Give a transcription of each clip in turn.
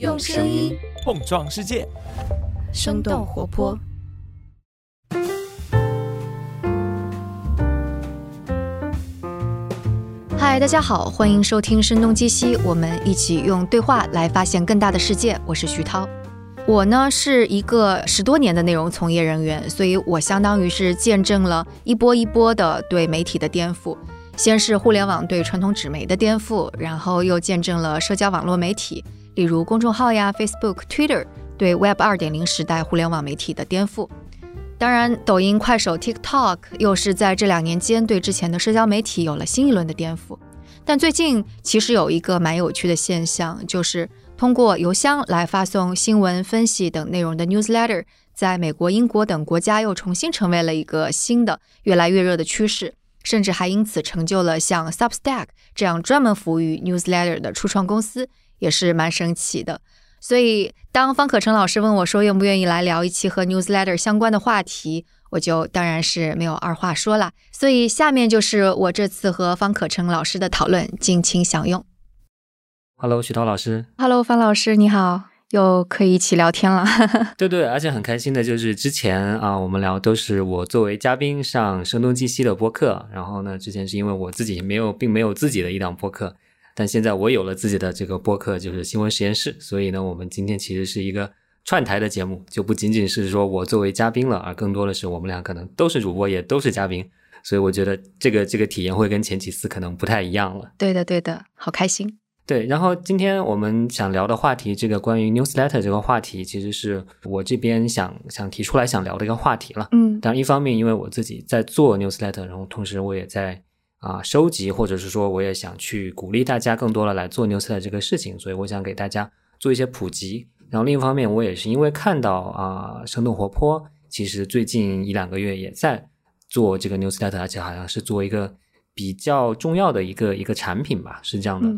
用声音碰撞世界，生动活泼。嗨，大家好，欢迎收听《声东击西》，我们一起用对话来发现更大的世界。我是徐涛，我呢是一个十多年的内容从业人员，所以我相当于是见证了一波一波的对媒体的颠覆。先是互联网对传统纸媒的颠覆，然后又见证了社交网络媒体，例如公众号呀、Facebook、Twitter 对 Web 二点零时代互联网媒体的颠覆。当然，抖音、快手、TikTok 又是在这两年间对之前的社交媒体有了新一轮的颠覆。但最近其实有一个蛮有趣的现象，就是通过邮箱来发送新闻分析等内容的 Newsletter，在美国、英国等国家又重新成为了一个新的、越来越热的趋势。甚至还因此成就了像 Substack 这样专门服务于 newsletter 的初创公司，也是蛮神奇的。所以，当方可成老师问我说愿不愿意来聊一期和 newsletter 相关的话题，我就当然是没有二话说了。所以，下面就是我这次和方可成老师的讨论，敬请享用。Hello，徐涛老师。Hello，方老师，你好。又可以一起聊天了，对对，而且很开心的就是之前啊，我们聊都是我作为嘉宾上声东击西的播客，然后呢，之前是因为我自己没有，并没有自己的一档播客，但现在我有了自己的这个播客，就是新闻实验室，所以呢，我们今天其实是一个串台的节目，就不仅仅是说我作为嘉宾了，而更多的是我们俩可能都是主播，也都是嘉宾，所以我觉得这个这个体验会跟前几次可能不太一样了。对的，对的，好开心。对，然后今天我们想聊的话题，这个关于 newsletter 这个话题，其实是我这边想想提出来想聊的一个话题了。嗯，但一方面，因为我自己在做 newsletter，然后同时我也在啊收集，或者是说我也想去鼓励大家更多的来做 newsletter 这个事情，所以我想给大家做一些普及。然后另一方面，我也是因为看到啊生动活泼，其实最近一两个月也在做这个 newsletter，而且好像是做一个比较重要的一个一个产品吧，是这样的。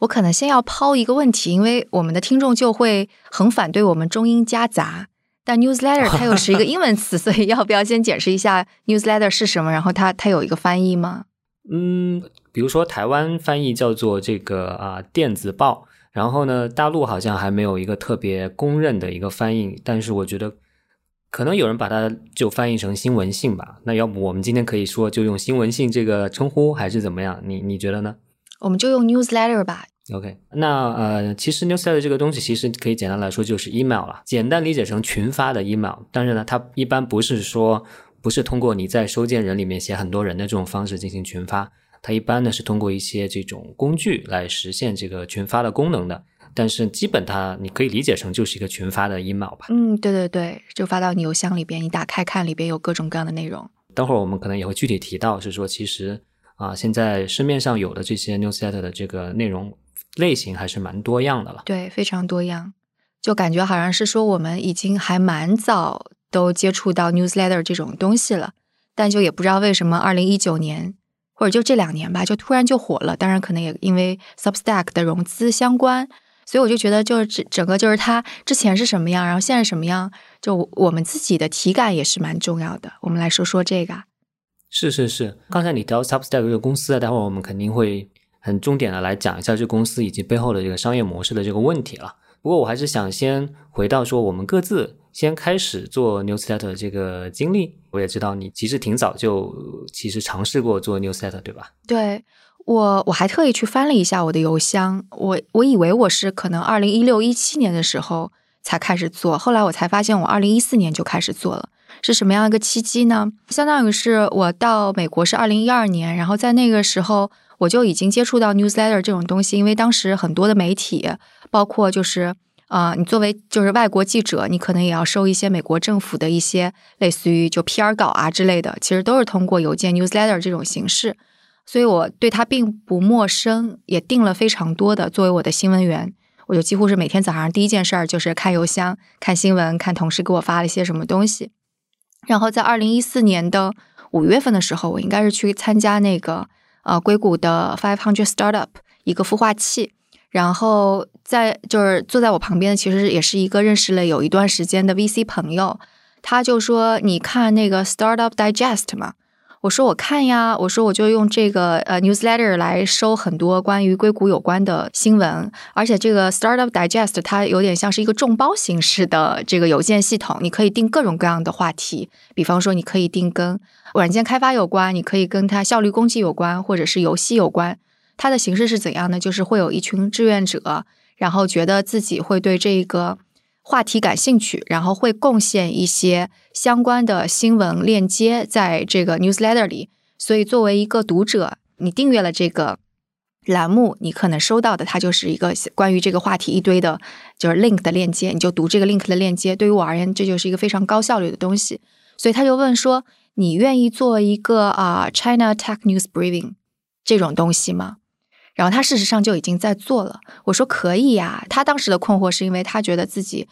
我可能先要抛一个问题，因为我们的听众就会很反对我们中英夹杂。但 newsletter 它又是一个英文词，所以要不要先解释一下 newsletter 是什么？然后它它有一个翻译吗？嗯，比如说台湾翻译叫做这个啊电子报，然后呢大陆好像还没有一个特别公认的一个翻译，但是我觉得可能有人把它就翻译成新闻性吧。那要不我们今天可以说就用新闻性这个称呼，还是怎么样？你你觉得呢？我们就用 newsletter 吧。OK，那呃，其实 newsletter 这个东西其实可以简单来说就是 email 了，简单理解成群发的 email。但是呢，它一般不是说不是通过你在收件人里面写很多人的这种方式进行群发，它一般呢是通过一些这种工具来实现这个群发的功能的。但是基本它你可以理解成就是一个群发的 email 吧。嗯，对对对，就发到你邮箱里边，你打开看里边有各种各样的内容。等会儿我们可能也会具体提到，是说其实。啊，现在市面上有的这些 newsletter 的这个内容类型还是蛮多样的了。对，非常多样，就感觉好像是说我们已经还蛮早都接触到 newsletter 这种东西了，但就也不知道为什么二零一九年或者就这两年吧，就突然就火了。当然，可能也因为 Substack 的融资相关，所以我就觉得就是整整个就是它之前是什么样，然后现在什么样，就我们自己的体感也是蛮重要的。我们来说说这个。是是是，刚才你提到 Substack 这个公司啊，待会儿我们肯定会很重点的来讲一下这公司以及背后的这个商业模式的这个问题了。不过我还是想先回到说我们各自先开始做 Newsletter 这个经历。我也知道你其实挺早就其实尝试过做 Newsletter，对吧？对我我还特意去翻了一下我的邮箱，我我以为我是可能二零一六一七年的时候才开始做，后来我才发现我二零一四年就开始做了。是什么样一个契机呢？相当于是我到美国是二零一二年，然后在那个时候我就已经接触到 newsletter 这种东西，因为当时很多的媒体，包括就是啊，你作为就是外国记者，你可能也要收一些美国政府的一些类似于就 PR 稿啊之类的，其实都是通过邮件 newsletter 这种形式，所以我对它并不陌生，也订了非常多的作为我的新闻员，我就几乎是每天早上第一件事儿就是看邮箱、看新闻、看同事给我发了一些什么东西。然后在二零一四年的五月份的时候，我应该是去参加那个呃硅谷的 Five Hundred Startup 一个孵化器，然后在就是坐在我旁边的其实也是一个认识了有一段时间的 VC 朋友，他就说你看那个 Startup Digest 嘛，我说我看呀，我说我就用这个呃 newsletter 来收很多关于硅谷有关的新闻，而且这个 Startup Digest 它有点像是一个众包形式的这个邮件系统，你可以定各种各样的话题，比方说你可以定跟软件开发有关，你可以跟它效率攻击有关，或者是游戏有关。它的形式是怎样呢？就是会有一群志愿者，然后觉得自己会对这个。话题感兴趣，然后会贡献一些相关的新闻链接在这个 newsletter 里。所以，作为一个读者，你订阅了这个栏目，你可能收到的它就是一个关于这个话题一堆的，就是 link 的链接，你就读这个 link 的链接。对于我而言，这就是一个非常高效率的东西。所以他就问说：“你愿意做一个啊 China Tech News Briefing 这种东西吗？”然后他事实上就已经在做了。我说可以呀。他当时的困惑是因为他觉得自己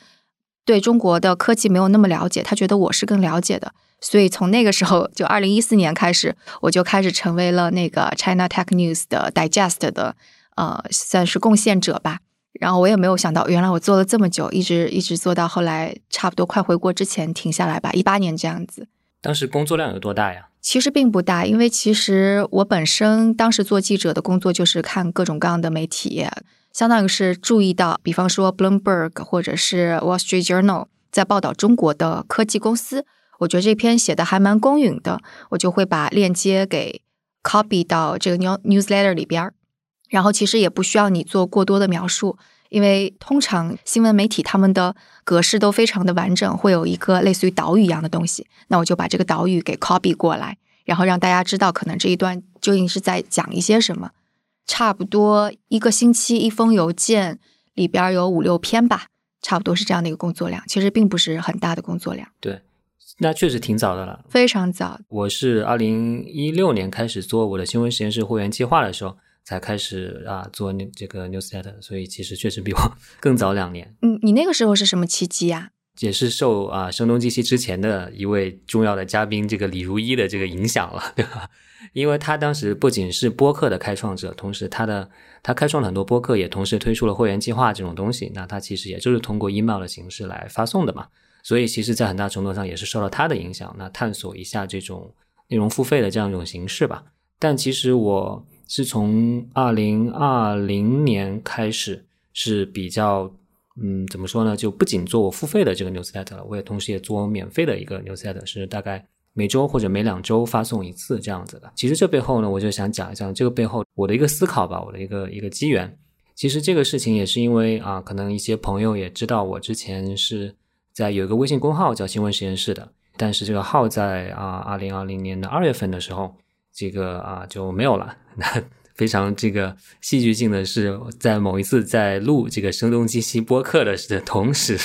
对中国的科技没有那么了解，他觉得我是更了解的。所以从那个时候，就二零一四年开始，我就开始成为了那个 China Tech News 的 Digest 的呃，算是贡献者吧。然后我也没有想到，原来我做了这么久，一直一直做到后来，差不多快回国之前停下来吧，一八年这样子。当时工作量有多大呀？其实并不大，因为其实我本身当时做记者的工作就是看各种各样的媒体，相当于是注意到，比方说 Bloomberg 或者是 Wall Street Journal 在报道中国的科技公司，我觉得这篇写的还蛮公允的，我就会把链接给 copy 到这个 new newsletter 里边然后其实也不需要你做过多的描述。因为通常新闻媒体他们的格式都非常的完整，会有一个类似于岛屿一样的东西，那我就把这个岛屿给 copy 过来，然后让大家知道可能这一段究竟是在讲一些什么。差不多一个星期一封邮件里边有五六篇吧，差不多是这样的一个工作量，其实并不是很大的工作量。对，那确实挺早的了，非常早。我是二零一六年开始做我的新闻实验室会员计划的时候。才开始啊做这个 newsletter，所以其实确实比我 更早两年。嗯，你那个时候是什么契机呀？也是受啊声东击西之前的一位重要的嘉宾这个李如一的这个影响了，对吧？因为他当时不仅是播客的开创者，同时他的他开创了很多播客，也同时推出了会员计划这种东西。那他其实也就是通过 email 的形式来发送的嘛。所以其实，在很大程度上也是受到他的影响，那探索一下这种内容付费的这样一种形式吧。但其实我。是从二零二零年开始是比较，嗯，怎么说呢？就不仅做我付费的这个 newsletter 了，我也同时也做免费的一个 newsletter，是大概每周或者每两周发送一次这样子的。其实这背后呢，我就想讲一讲这个背后我的一个思考吧，我的一个一个机缘。其实这个事情也是因为啊，可能一些朋友也知道我之前是在有一个微信公号叫新闻实验室的，但是这个号在啊二零二零年的二月份的时候。这个啊就没有了。那非常这个戏剧性的是，在某一次在录这个声东击西播客的的同时，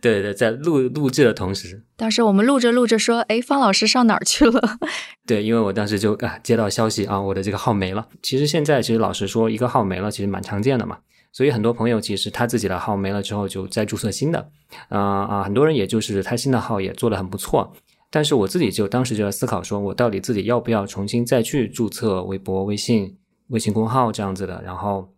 对 对，在录录制的同时，当时我们录着录着说：“哎，方老师上哪儿去了？” 对，因为我当时就啊接到消息啊，我的这个号没了。其实现在其实老实说，一个号没了其实蛮常见的嘛。所以很多朋友其实他自己的号没了之后，就再注册新的。啊啊，很多人也就是他新的号也做得很不错。但是我自己就当时就在思考，说我到底自己要不要重新再去注册微博、微信、微信公号这样子的，然后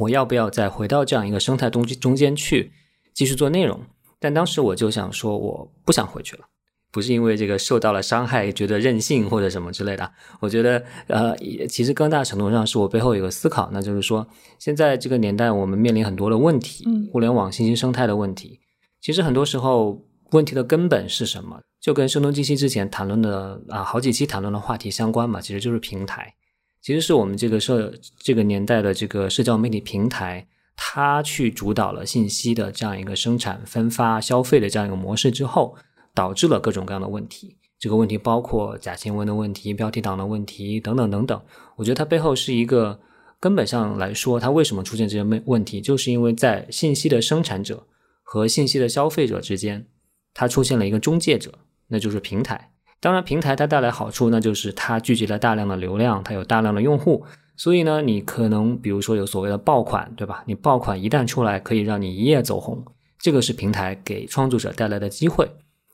我要不要再回到这样一个生态中中间去继续做内容？但当时我就想说，我不想回去了，不是因为这个受到了伤害，觉得任性或者什么之类的。我觉得，呃，其实更大程度上是我背后有个思考，那就是说，现在这个年代我们面临很多的问题，互联网信息生态的问题，其实很多时候。问题的根本是什么？就跟声东击西之前谈论的啊好几期谈论的话题相关嘛，其实就是平台，其实是我们这个社这个年代的这个社交媒体平台，它去主导了信息的这样一个生产、分发、消费的这样一个模式之后，导致了各种各样的问题。这个问题包括假新闻的问题、标题党的问题等等等等。我觉得它背后是一个根本上来说，它为什么出现这些问问题，就是因为在信息的生产者和信息的消费者之间。它出现了一个中介者，那就是平台。当然，平台它带来好处，那就是它聚集了大量的流量，它有大量的用户。所以呢，你可能比如说有所谓的爆款，对吧？你爆款一旦出来，可以让你一夜走红，这个是平台给创作者带来的机会。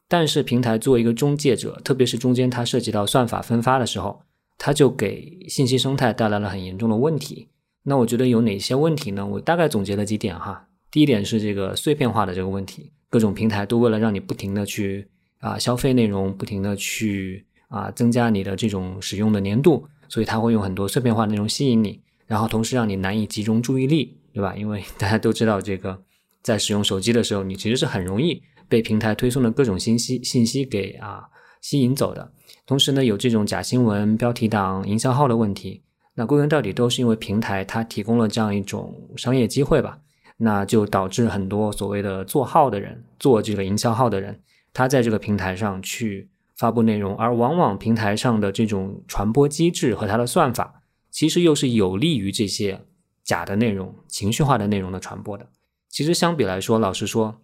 但是，平台作为一个中介者，特别是中间它涉及到算法分发的时候，它就给信息生态带来了很严重的问题。那我觉得有哪些问题呢？我大概总结了几点哈。第一点是这个碎片化的这个问题。各种平台都为了让你不停的去啊消费内容，不停的去啊增加你的这种使用的粘度，所以它会用很多碎片化内容吸引你，然后同时让你难以集中注意力，对吧？因为大家都知道，这个在使用手机的时候，你其实是很容易被平台推送的各种信息信息给啊吸引走的。同时呢，有这种假新闻、标题党、营销号的问题。那归根到底都是因为平台它提供了这样一种商业机会吧，那就导致很多所谓的做号的人、做这个营销号的人，他在这个平台上去发布内容，而往往平台上的这种传播机制和它的算法，其实又是有利于这些假的内容、情绪化的内容的传播的。其实相比来说，老实说，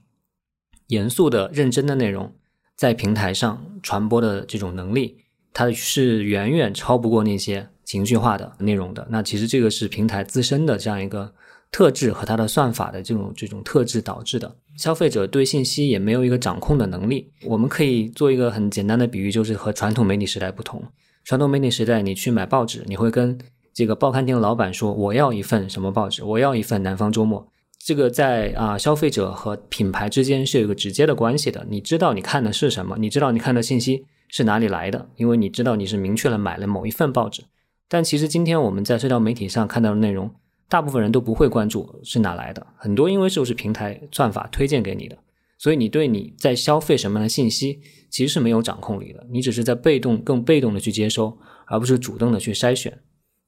严肃的、认真的内容在平台上传播的这种能力，它是远远超不过那些。情绪化的内容的，那其实这个是平台自身的这样一个特质和它的算法的这种这种特质导致的。消费者对信息也没有一个掌控的能力。我们可以做一个很简单的比喻，就是和传统媒体时代不同。传统媒体时代，你去买报纸，你会跟这个报刊亭老板说：“我要一份什么报纸？我要一份《南方周末》。”这个在啊消费者和品牌之间是有一个直接的关系的。你知道你看的是什么？你知道你看的信息是哪里来的？因为你知道你是明确了买了某一份报纸。但其实今天我们在社交媒体上看到的内容，大部分人都不会关注是哪来的。很多因为就是平台算法推荐给你的，所以你对你在消费什么样的信息其实是没有掌控力的。你只是在被动、更被动的去接收，而不是主动的去筛选。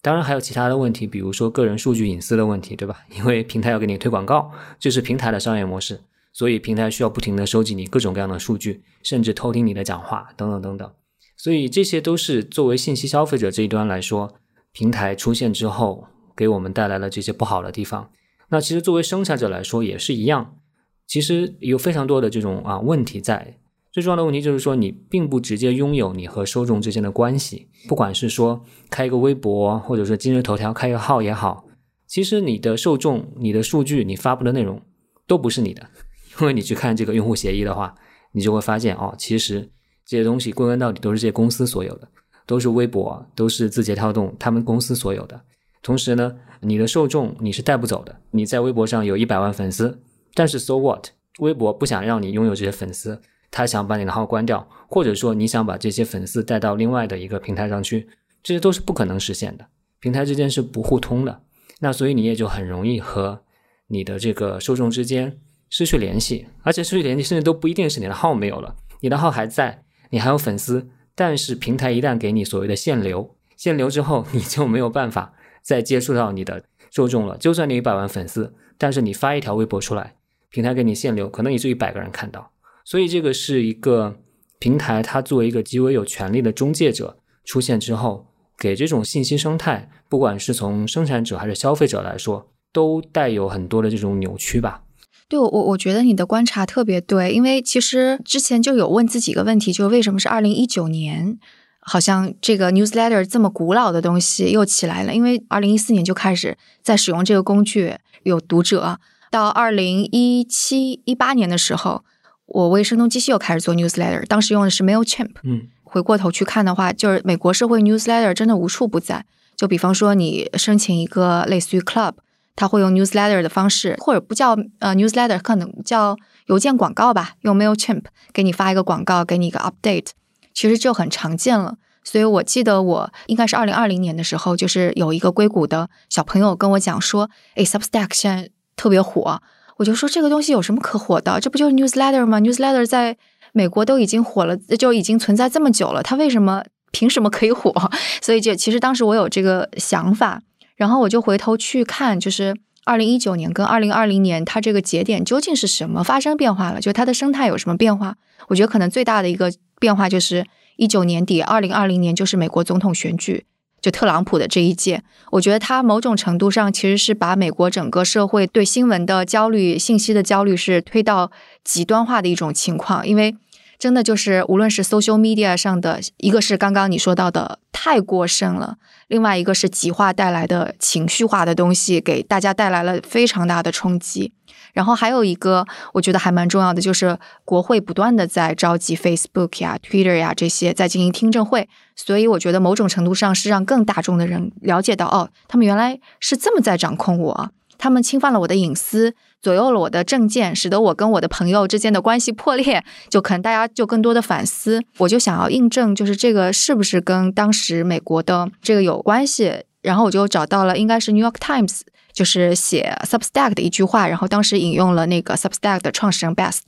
当然还有其他的问题，比如说个人数据隐私的问题，对吧？因为平台要给你推广告，这是平台的商业模式，所以平台需要不停的收集你各种各样的数据，甚至偷听你的讲话，等等等等。所以这些都是作为信息消费者这一端来说，平台出现之后给我们带来了这些不好的地方。那其实作为生产者来说也是一样，其实有非常多的这种啊问题在。最重要的问题就是说，你并不直接拥有你和受众之间的关系。不管是说开一个微博，或者说今日头条开一个号也好，其实你的受众、你的数据、你发布的内容都不是你的。因为你去看这个用户协议的话，你就会发现哦，其实。这些东西归根到底都是这些公司所有的，都是微博，都是字节跳动他们公司所有的。同时呢，你的受众你是带不走的。你在微博上有一百万粉丝，但是 so what？微博不想让你拥有这些粉丝，他想把你的号关掉，或者说你想把这些粉丝带到另外的一个平台上去，这些都是不可能实现的。平台之间是不互通的，那所以你也就很容易和你的这个受众之间失去联系，而且失去联系甚至都不一定是你的号没有了，你的号还在。你还有粉丝，但是平台一旦给你所谓的限流，限流之后你就没有办法再接触到你的受众了。就算你一百万粉丝，但是你发一条微博出来，平台给你限流，可能也就一百个人看到。所以这个是一个平台，它作为一个极为有权力的中介者出现之后，给这种信息生态，不管是从生产者还是消费者来说，都带有很多的这种扭曲吧。对我，我觉得你的观察特别对，因为其实之前就有问自己一个问题，就为什么是二零一九年，好像这个 newsletter 这么古老的东西又起来了？因为二零一四年就开始在使用这个工具，有读者。到二零一七一八年的时候，我为声东击西又开始做 newsletter，当时用的是 Mailchimp。嗯，回过头去看的话，就是美国社会 newsletter 真的无处不在。就比方说，你申请一个类似于 club。他会用 newsletter 的方式，或者不叫呃 newsletter，可能叫邮件广告吧，用 Mailchimp 给你发一个广告，给你一个 update，其实就很常见了。所以我记得我应该是二零二零年的时候，就是有一个硅谷的小朋友跟我讲说，哎，Substack 现在特别火，我就说这个东西有什么可火的？这不就是 newsletter 吗？newsletter 在美国都已经火了，就已经存在这么久了，它为什么凭什么可以火？所以就其实当时我有这个想法。然后我就回头去看，就是二零一九年跟二零二零年，它这个节点究竟是什么发生变化了？就它的生态有什么变化？我觉得可能最大的一个变化就是一九年底，二零二零年就是美国总统选举，就特朗普的这一届。我觉得他某种程度上其实是把美国整个社会对新闻的焦虑、信息的焦虑是推到极端化的一种情况，因为。真的就是，无论是 social media 上的，一个是刚刚你说到的太过剩了，另外一个是极化带来的情绪化的东西，给大家带来了非常大的冲击。然后还有一个，我觉得还蛮重要的，就是国会不断的在召集 Facebook 呀、Twitter 呀这些在进行听证会，所以我觉得某种程度上是让更大众的人了解到，哦，他们原来是这么在掌控我。他们侵犯了我的隐私，左右了我的政见，使得我跟我的朋友之间的关系破裂，就可能大家就更多的反思。我就想要印证，就是这个是不是跟当时美国的这个有关系？然后我就找到了，应该是 New York Times，就是写 Substack 的一句话，然后当时引用了那个 Substack 的创始人 Best，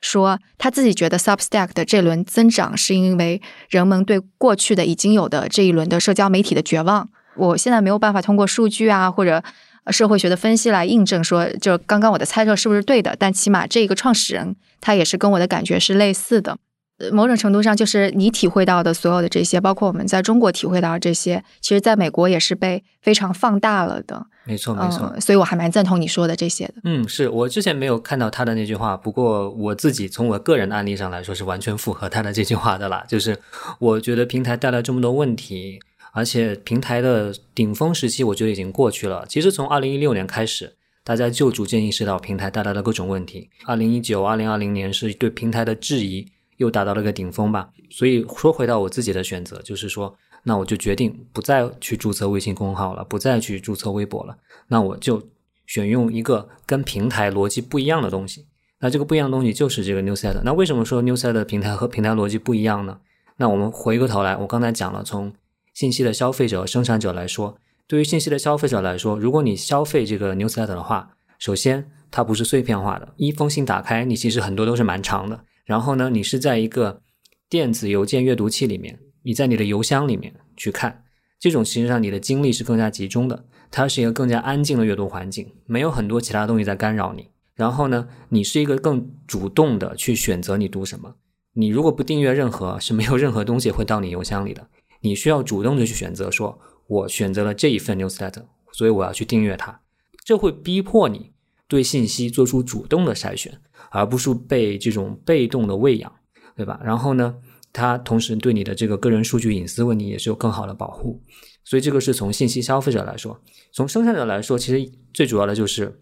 说他自己觉得 Substack 的这轮增长是因为人们对过去的已经有的这一轮的社交媒体的绝望。我现在没有办法通过数据啊或者社会学的分析来印证说，就刚刚我的猜测是不是对的，但起码这个创始人他也是跟我的感觉是类似的。某种程度上，就是你体会到的所有的这些，包括我们在中国体会到的这些，其实在美国也是被非常放大了的。没错，没错。所以我还蛮赞同你说的这些的。嗯，是我之前没有看到他的那句话，不过我自己从我个人的案例上来说，是完全符合他的这句话的啦。就是我觉得平台带来这么多问题，而且平台的顶峰时期，我觉得已经过去了。其实从二零一六年开始，大家就逐渐意识到平台带来的各种问题。二零一九、二零二零年是对平台的质疑。又达到了个顶峰吧，所以说回到我自己的选择，就是说，那我就决定不再去注册微信公号了，不再去注册微博了，那我就选用一个跟平台逻辑不一样的东西。那这个不一样的东西就是这个 Newsette。那为什么说 Newsletter 平台和平台逻辑不一样呢？那我们回过头来，我刚才讲了，从信息的消费者、生产者来说，对于信息的消费者来说，如果你消费这个 Newsette 的话，首先它不是碎片化的，一封信打开，你其实很多都是蛮长的。然后呢，你是在一个电子邮件阅读器里面，你在你的邮箱里面去看，这种其实上你的精力是更加集中的，它是一个更加安静的阅读环境，没有很多其他东西在干扰你。然后呢，你是一个更主动的去选择你读什么。你如果不订阅任何，是没有任何东西会到你邮箱里的。你需要主动的去选择，说我选择了这一份 newsletter，所以我要去订阅它，这会逼迫你对信息做出主动的筛选。而不是被这种被动的喂养，对吧？然后呢，它同时对你的这个个人数据隐私问题也是有更好的保护。所以这个是从信息消费者来说，从生产者来说，其实最主要的就是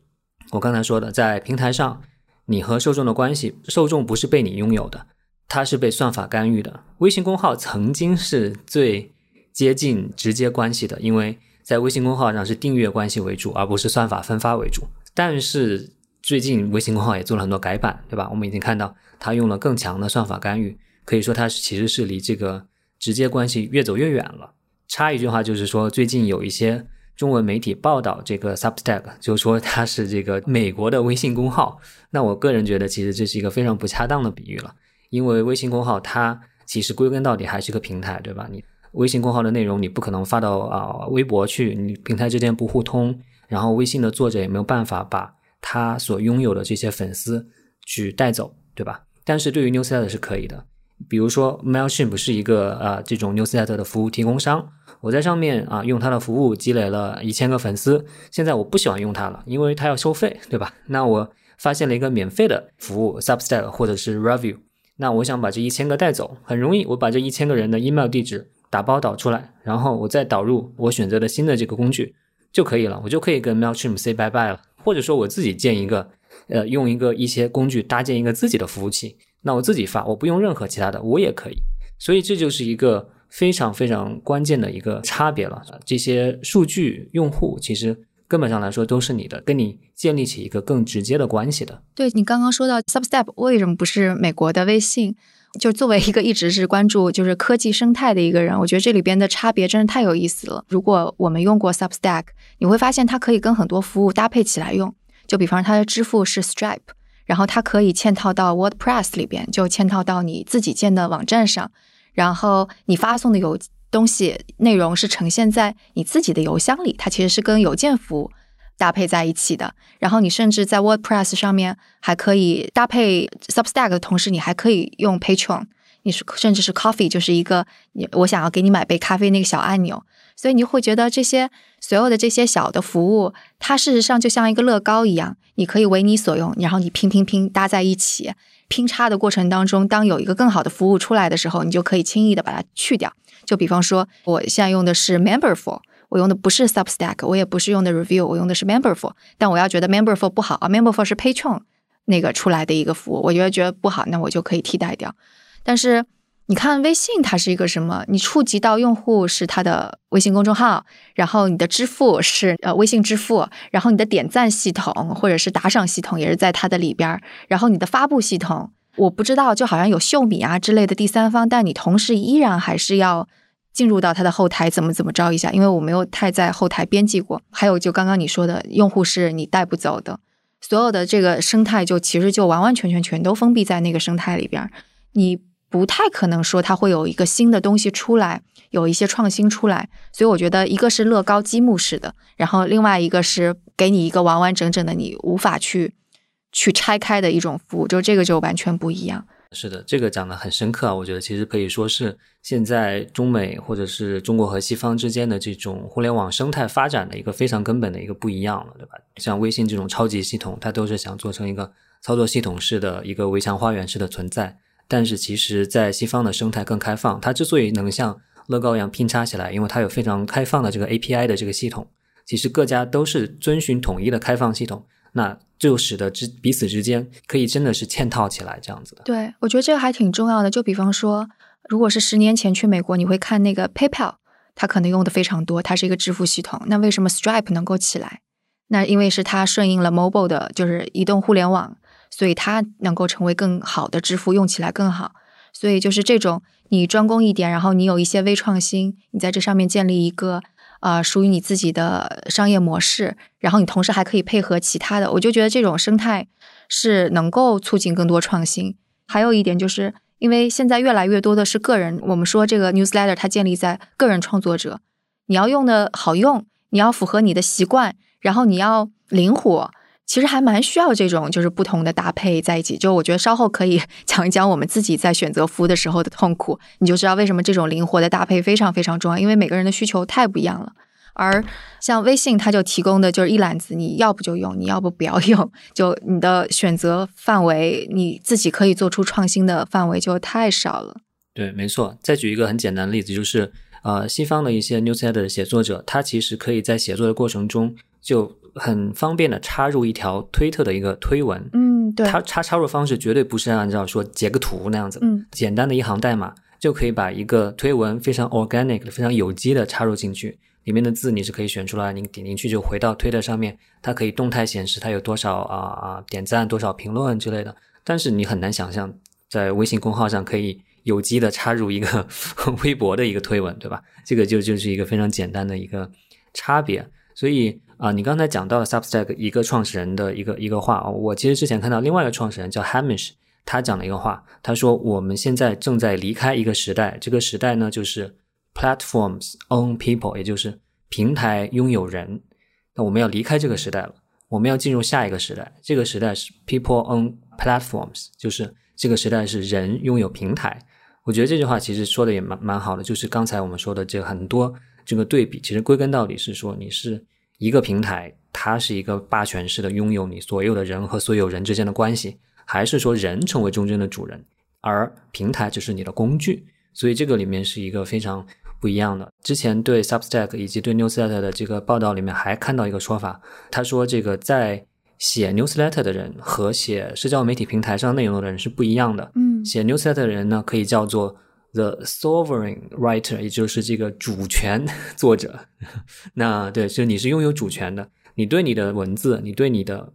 我刚才说的，在平台上，你和受众的关系，受众不是被你拥有的，它是被算法干预的。微信公号曾经是最接近直接关系的，因为在微信公号上是订阅关系为主，而不是算法分发为主。但是最近微信公号也做了很多改版，对吧？我们已经看到它用了更强的算法干预，可以说它其实是离这个直接关系越走越远了。插一句话就是说，最近有一些中文媒体报道这个 Substack，就说它是这个美国的微信公号。那我个人觉得，其实这是一个非常不恰当的比喻了，因为微信公号它其实归根到底还是个平台，对吧？你微信公号的内容你不可能发到啊微博去，你平台之间不互通，然后微信的作者也没有办法把。他所拥有的这些粉丝去带走，对吧？但是对于 Newsletter 是可以的。比如说 Mailchimp 是一个呃这种 Newsletter 的服务提供商，我在上面啊用它的服务积累了一千个粉丝，现在我不喜欢用它了，因为它要收费，对吧？那我发现了一个免费的服务 Substack 或者是 Review，那我想把这一千个带走，很容易，我把这一千个人的 email 地址打包导出来，然后我再导入我选择的新的这个工具就可以了，我就可以跟 Mailchimp say bye bye 了。或者说我自己建一个，呃，用一个一些工具搭建一个自己的服务器，那我自己发，我不用任何其他的，我也可以。所以这就是一个非常非常关键的一个差别了。这些数据用户其实根本上来说都是你的，跟你建立起一个更直接的关系的。对你刚刚说到 Substep，为什么不是美国的微信？就作为一个一直是关注就是科技生态的一个人，我觉得这里边的差别真是太有意思了。如果我们用过 Substack，你会发现它可以跟很多服务搭配起来用。就比方它的支付是 Stripe，然后它可以嵌套到 WordPress 里边，就嵌套到你自己建的网站上。然后你发送的邮东西内容是呈现在你自己的邮箱里，它其实是跟邮件服务。搭配在一起的，然后你甚至在 WordPress 上面还可以搭配 Substack 的同时，你还可以用 Patreon，你是甚至是 Coffee，就是一个你我想要给你买杯咖啡那个小按钮，所以你会觉得这些所有的这些小的服务，它事实上就像一个乐高一样，你可以为你所用，然后你拼拼拼搭在一起，拼插的过程当中，当有一个更好的服务出来的时候，你就可以轻易的把它去掉。就比方说，我现在用的是 Memberful。我用的不是 Substack，我也不是用的 Review，我用的是 Memberful。但我要觉得 Memberful 不好啊，Memberful 是 Patron 那个出来的一个服务，我觉得觉得不好，那我就可以替代掉。但是你看微信它是一个什么？你触及到用户是他的微信公众号，然后你的支付是呃微信支付，然后你的点赞系统或者是打赏系统也是在它的里边儿，然后你的发布系统，我不知道就好像有秀米啊之类的第三方，但你同时依然还是要进入到它的后台怎么怎么着一下，因为我没有太在后台编辑过。还有就刚刚你说的用户是你带不走的，所有的这个生态就其实就完完全全全都封闭在那个生态里边，你。不太可能说它会有一个新的东西出来，有一些创新出来，所以我觉得一个是乐高积木式的，然后另外一个是给你一个完完整整的你无法去去拆开的一种服务，就这个就完全不一样。是的，这个讲的很深刻啊，我觉得其实可以说是现在中美或者是中国和西方之间的这种互联网生态发展的一个非常根本的一个不一样了，对吧？像微信这种超级系统，它都是想做成一个操作系统式的一个围墙花园式的存在。但是其实，在西方的生态更开放，它之所以能像乐高一样拼插起来，因为它有非常开放的这个 API 的这个系统。其实各家都是遵循统一的开放系统，那就使得之彼此之间可以真的是嵌套起来这样子的。对，我觉得这个还挺重要的。就比方说，如果是十年前去美国，你会看那个 PayPal，它可能用的非常多，它是一个支付系统。那为什么 Stripe 能够起来？那因为是它顺应了 mobile 的，就是移动互联网。所以它能够成为更好的支付，用起来更好。所以就是这种你专攻一点，然后你有一些微创新，你在这上面建立一个啊属于你自己的商业模式，然后你同时还可以配合其他的，我就觉得这种生态是能够促进更多创新。还有一点就是，因为现在越来越多的是个人，我们说这个 newsletter 它建立在个人创作者，你要用的好用，你要符合你的习惯，然后你要灵活。其实还蛮需要这种，就是不同的搭配在一起。就我觉得稍后可以 讲一讲我们自己在选择服务的时候的痛苦，你就知道为什么这种灵活的搭配非常非常重要。因为每个人的需求太不一样了。而像微信，它就提供的就是一揽子，你要不就用，你要不不要用。就你的选择范围，你自己可以做出创新的范围就太少了。对，没错。再举一个很简单的例子，就是呃，西方的一些 newsletter 写作者，他其实可以在写作的过程中就。很方便的插入一条推特的一个推文，嗯，对，它插插入方式绝对不是按照说截个图那样子，嗯，简单的一行代码就可以把一个推文非常 organic 的、非常有机的插入进去，里面的字你是可以选出来，你点进去就回到推特上面，它可以动态显示它有多少啊啊点赞、多少评论之类的，但是你很难想象在微信公号上可以有机的插入一个 微博的一个推文，对吧？这个就就是一个非常简单的一个差别，所以。啊，你刚才讲到了 Substack 一个创始人的一个一个话，我其实之前看到另外一个创始人叫 Hamish，他讲了一个话，他说我们现在正在离开一个时代，这个时代呢就是 Platforms own people，也就是平台拥有人。那我们要离开这个时代了，我们要进入下一个时代，这个时代是 People own platforms，就是这个时代是人拥有平台。我觉得这句话其实说的也蛮蛮好的，就是刚才我们说的这很多这个对比，其实归根到底是说你是。一个平台，它是一个霸权式的拥有你所有的人和所有人之间的关系，还是说人成为中间的主人，而平台只是你的工具？所以这个里面是一个非常不一样的。之前对 Substack 以及对 Newsletter 的这个报道里面还看到一个说法，他说这个在写 Newsletter 的人和写社交媒体平台上内容的人是不一样的。嗯，写 Newsletter 的人呢，可以叫做。The sovereign writer，也就是这个主权 作者。那对，就你是拥有主权的。你对你的文字，你对你的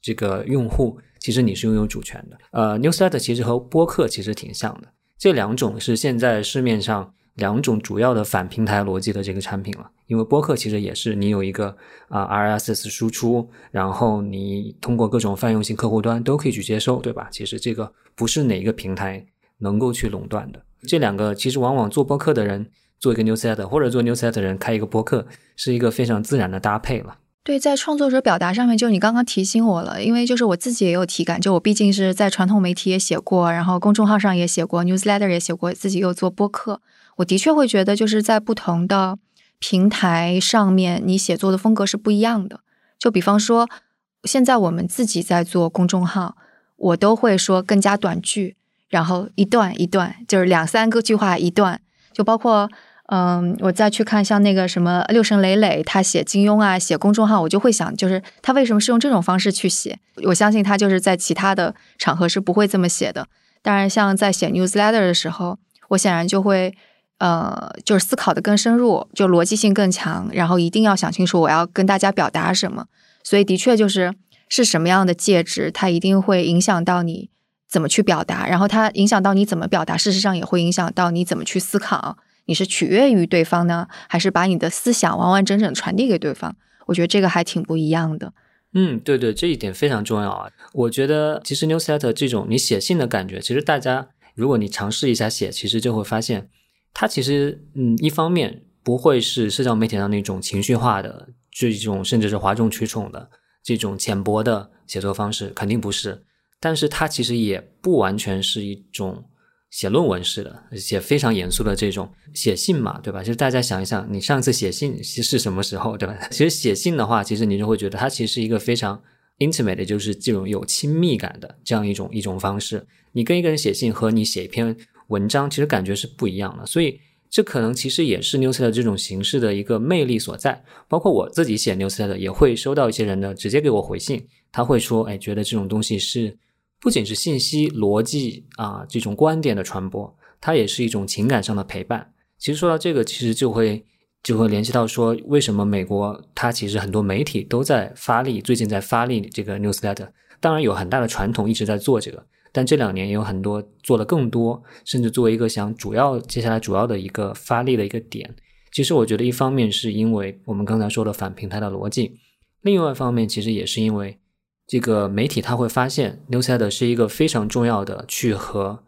这个用户，其实你是拥有主权的。呃，newsletter 其实和播客其实挺像的。这两种是现在市面上两种主要的反平台逻辑的这个产品了。因为播客其实也是你有一个啊 RSS 输出，然后你通过各种泛用性客户端都可以去接收，对吧？其实这个不是哪一个平台能够去垄断的。这两个其实往往做播客的人做一个 newsletter，或者做 newsletter 的人开一个播客，是一个非常自然的搭配了。对，在创作者表达上面，就你刚刚提醒我了，因为就是我自己也有体感，就我毕竟是在传统媒体也写过，然后公众号上也写过 newsletter 也写过，自己又做播客，我的确会觉得就是在不同的平台上面，你写作的风格是不一样的。就比方说，现在我们自己在做公众号，我都会说更加短句。然后一段一段，就是两三个句话一段，就包括嗯，我再去看像那个什么六神磊磊，他写金庸啊，写公众号，我就会想，就是他为什么是用这种方式去写？我相信他就是在其他的场合是不会这么写的。当然，像在写 newsletter 的时候，我显然就会呃，就是思考的更深入，就逻辑性更强，然后一定要想清楚我要跟大家表达什么。所以的确就是是什么样的介质，它一定会影响到你怎么去表达，然后它影响到你怎么表达，事实上也会影响到你怎么去思考。你是取悦于对方呢，还是把你的思想完完整整传递给对方？我觉得这个还挺不一样的。嗯，对对，这一点非常重要啊。我觉得其实 newsletter 这种你写信的感觉，其实大家如果你尝试一下写，其实就会发现，它其实嗯，一方面不会是社交媒体上那种情绪化的这种，甚至是哗众取宠的这种浅薄的写作方式，肯定不是。但是它其实也不完全是一种。写论文似的，写非常严肃的这种写信嘛，对吧？其实大家想一想，你上次写信是什么时候，对吧？其实写信的话，其实你就会觉得它其实是一个非常 intimate，的就是这种有亲密感的这样一种一种方式。你跟一个人写信和你写一篇文章，其实感觉是不一样的。所以这可能其实也是 newsletter 这种形式的一个魅力所在。包括我自己写 newsletter 也会收到一些人的直接给我回信，他会说，哎，觉得这种东西是。不仅是信息逻辑啊，这种观点的传播，它也是一种情感上的陪伴。其实说到这个，其实就会就会联系到说，为什么美国它其实很多媒体都在发力，最近在发力这个 newsletter。当然有很大的传统一直在做这个，但这两年也有很多做了更多，甚至作为一个想主要接下来主要的一个发力的一个点。其实我觉得一方面是因为我们刚才说的反平台的逻辑，另外一方面其实也是因为。这个媒体他会发现，newset 是一个非常重要的去和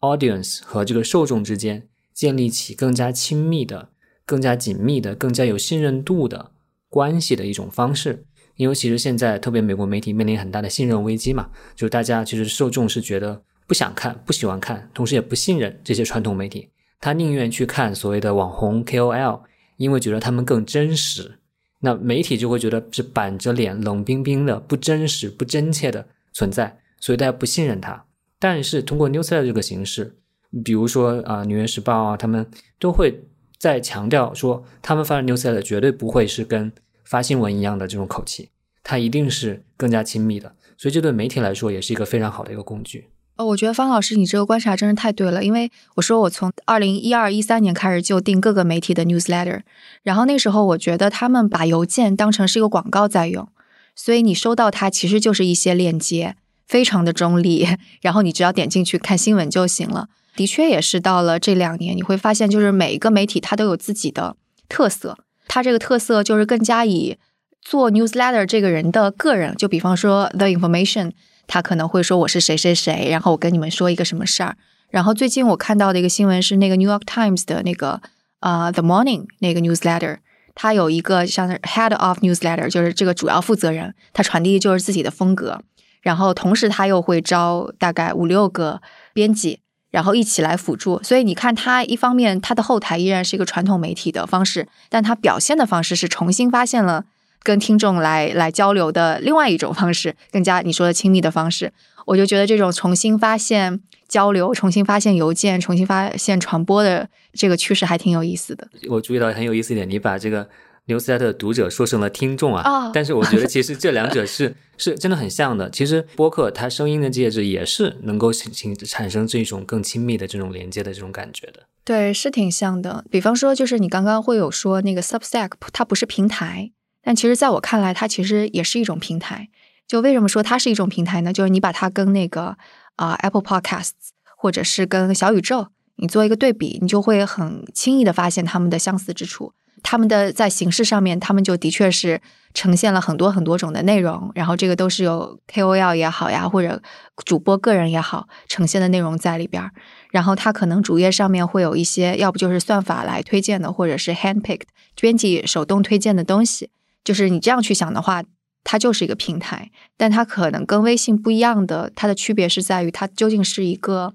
audience 和这个受众之间建立起更加亲密的、更加紧密的、更加有信任度的关系的一种方式。因为其实现在特别美国媒体面临很大的信任危机嘛，就大家其实受众是觉得不想看、不喜欢看，同时也不信任这些传统媒体，他宁愿去看所谓的网红 KOL，因为觉得他们更真实。那媒体就会觉得是板着脸、冷冰冰的、不真实、不真切的存在，所以大家不信任他。但是通过 newsletter 这个形式，比如说啊，《纽约时报》啊，他们都会在强调说，他们发的 newsletter 绝对不会是跟发新闻一样的这种口气，它一定是更加亲密的。所以这对媒体来说也是一个非常好的一个工具。哦，我觉得方老师，你这个观察真是太对了。因为我说我从二零一二一三年开始就订各个媒体的 newsletter，然后那时候我觉得他们把邮件当成是一个广告在用，所以你收到它其实就是一些链接，非常的中立，然后你只要点进去看新闻就行了。的确也是到了这两年，你会发现就是每一个媒体它都有自己的特色，它这个特色就是更加以做 newsletter 这个人的个人，就比方说 the information。他可能会说我是谁谁谁，然后我跟你们说一个什么事儿。然后最近我看到的一个新闻是那个 New York Times 的那个呃 The Morning 那个 newsletter，它有一个像 Head of Newsletter，就是这个主要负责人，他传递就是自己的风格。然后同时他又会招大概五六个编辑，然后一起来辅助。所以你看，他一方面他的后台依然是一个传统媒体的方式，但他表现的方式是重新发现了。跟听众来来交流的另外一种方式，更加你说的亲密的方式，我就觉得这种重新发现交流、重新发现邮件、重新发现传播的这个趋势还挺有意思的。我注意到很有意思一点，你把这个 newsletter 读者说成了听众啊，但是我觉得其实这两者是 是真的很像的。其实播客它声音的介质也是能够形产生这种更亲密的这种连接的这种感觉的。对，是挺像的。比方说，就是你刚刚会有说那个 Substack，它不是平台。但其实，在我看来，它其实也是一种平台。就为什么说它是一种平台呢？就是你把它跟那个啊 Apple Podcasts，或者是跟小宇宙，你做一个对比，你就会很轻易的发现它们的相似之处。他们的在形式上面，他们就的确是呈现了很多很多种的内容。然后这个都是有 KOL 也好呀，或者主播个人也好呈现的内容在里边儿。然后它可能主页上面会有一些，要不就是算法来推荐的，或者是 handpicked 编辑手动推荐的东西。就是你这样去想的话，它就是一个平台，但它可能跟微信不一样的，它的区别是在于它究竟是一个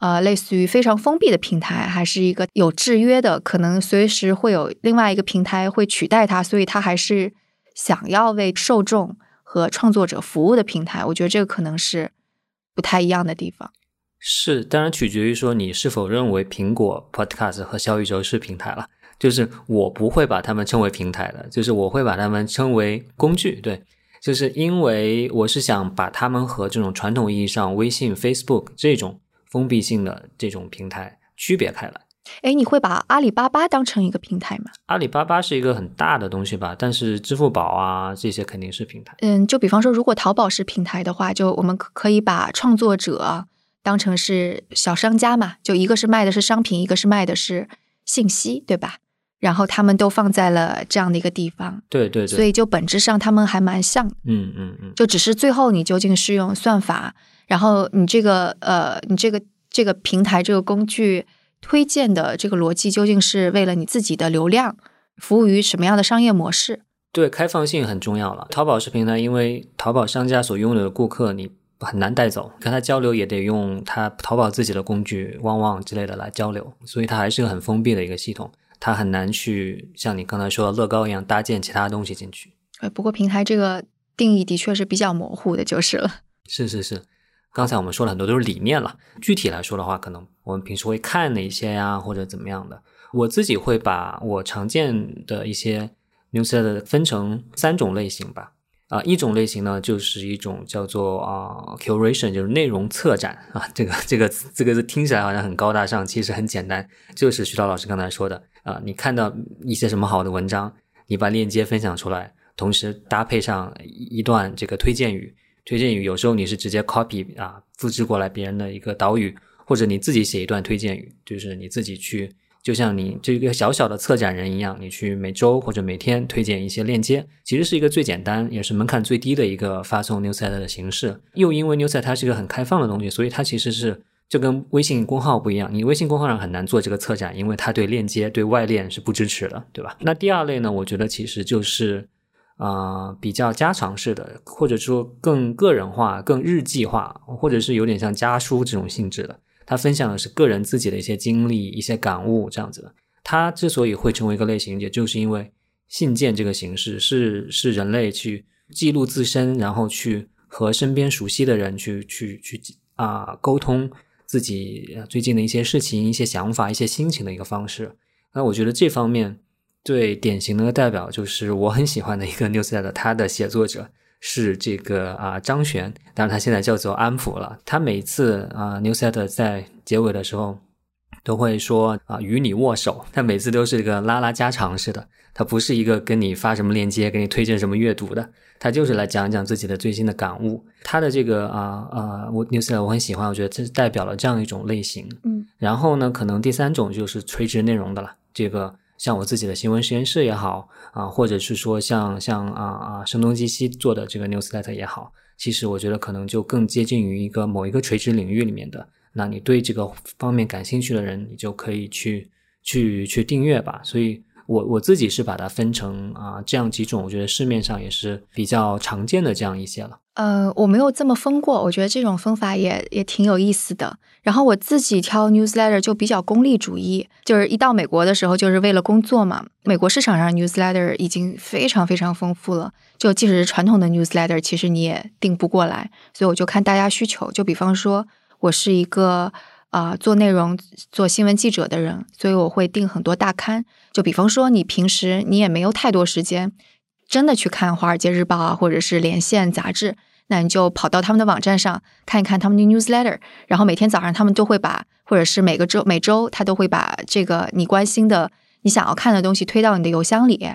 呃类似于非常封闭的平台，还是一个有制约的，可能随时会有另外一个平台会取代它，所以它还是想要为受众和创作者服务的平台。我觉得这个可能是不太一样的地方。是，当然取决于说你是否认为苹果 Podcast 和小宇宙是平台了。就是我不会把它们称为平台的，就是我会把它们称为工具。对，就是因为我是想把它们和这种传统意义上微信、Facebook 这种封闭性的这种平台区别开来。哎，你会把阿里巴巴当成一个平台吗？阿里巴巴是一个很大的东西吧，但是支付宝啊这些肯定是平台。嗯，就比方说，如果淘宝是平台的话，就我们可以把创作者当成是小商家嘛，就一个是卖的是商品，一个是卖的是信息，对吧？然后他们都放在了这样的一个地方，对对对，所以就本质上他们还蛮像。嗯嗯嗯，就只是最后你究竟是用算法，然后你这个呃，你这个这个平台这个工具。推荐的这个逻辑究竟是为了你自己的流量，服务于什么样的商业模式？对，开放性很重要了。淘宝视频呢，因为淘宝商家所拥有的顾客你很难带走，跟他交流也得用他淘宝自己的工具旺旺之类的来交流，所以它还是个很封闭的一个系统，它很难去像你刚才说的乐高一样搭建其他东西进去。呃，不过平台这个定义的确是比较模糊的，就是了。是是是。刚才我们说了很多都是理念了，具体来说的话，可能我们平时会看哪些呀，或者怎么样的？我自己会把我常见的一些 newsletter 分成三种类型吧。啊，一种类型呢，就是一种叫做啊 curation，就是内容策展啊。这个这个这个字听起来好像很高大上，其实很简单，就是徐涛老师刚才说的啊，你看到一些什么好的文章，你把链接分享出来，同时搭配上一段这个推荐语。推荐语有时候你是直接 copy 啊，复制过来别人的一个导语，或者你自己写一段推荐语，就是你自己去，就像你这个小小的策展人一样，你去每周或者每天推荐一些链接，其实是一个最简单也是门槛最低的一个发送 newsletter 的形式。又因为 newsletter 它是一个很开放的东西，所以它其实是就跟微信公号不一样，你微信公号上很难做这个策展，因为它对链接对外链是不支持的，对吧？那第二类呢，我觉得其实就是。啊，比较家常式的，或者说更个人化、更日记化，或者是有点像家书这种性质的。他分享的是个人自己的一些经历、一些感悟这样子的。他之所以会成为一个类型，也就是因为信件这个形式是是人类去记录自身，然后去和身边熟悉的人去去去啊沟通自己最近的一些事情、一些想法、一些心情的一个方式。那我觉得这方面。最典型的代表就是我很喜欢的一个 newsletter，他的写作者是这个啊张璇，当然他现在叫做安普了。他每次啊 newsletter 在结尾的时候都会说啊与你握手，他每次都是一个拉拉家常似的，他不是一个跟你发什么链接，给你推荐什么阅读的，它就是来讲讲自己的最新的感悟。它的这个啊啊我 newsletter 我很喜欢，我觉得这是代表了这样一种类型。嗯，然后呢，可能第三种就是垂直内容的了，这个。像我自己的新闻实验室也好啊，或者是说像像啊啊声东击西做的这个 newsletter 也好，其实我觉得可能就更接近于一个某一个垂直领域里面的。那你对这个方面感兴趣的人，你就可以去去去订阅吧。所以。我我自己是把它分成啊这样几种，我觉得市面上也是比较常见的这样一些了。呃，我没有这么分过，我觉得这种分法也也挺有意思的。然后我自己挑 newsletter 就比较功利主义，就是一到美国的时候就是为了工作嘛。美国市场上 newsletter 已经非常非常丰富了，就即使是传统的 newsletter，其实你也订不过来。所以我就看大家需求，就比方说我是一个。啊，做内容、做新闻记者的人，所以我会订很多大刊。就比方说，你平时你也没有太多时间，真的去看《华尔街日报》啊，或者是《连线》杂志，那你就跑到他们的网站上看一看他们的 newsletter。然后每天早上他们都会把，或者是每个周每周他都会把这个你关心的、你想要看的东西推到你的邮箱里。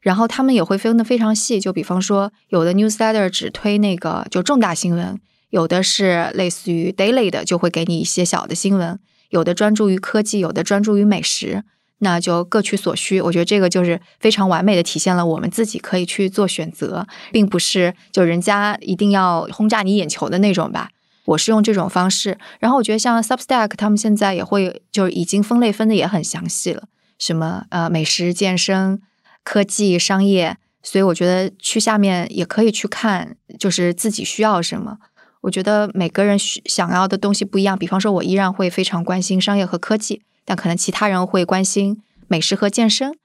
然后他们也会分得非常细，就比方说，有的 newsletter 只推那个就重大新闻。有的是类似于 daily 的，就会给你一些小的新闻；有的专注于科技，有的专注于美食，那就各取所需。我觉得这个就是非常完美的体现了我们自己可以去做选择，并不是就人家一定要轰炸你眼球的那种吧。我是用这种方式，然后我觉得像 Substack 他们现在也会就是已经分类分的也很详细了，什么呃美食、健身、科技、商业，所以我觉得去下面也可以去看，就是自己需要什么。我觉得每个人需想要的东西不一样。比方说，我依然会非常关心商业和科技，但可能其他人会关心美食和健身。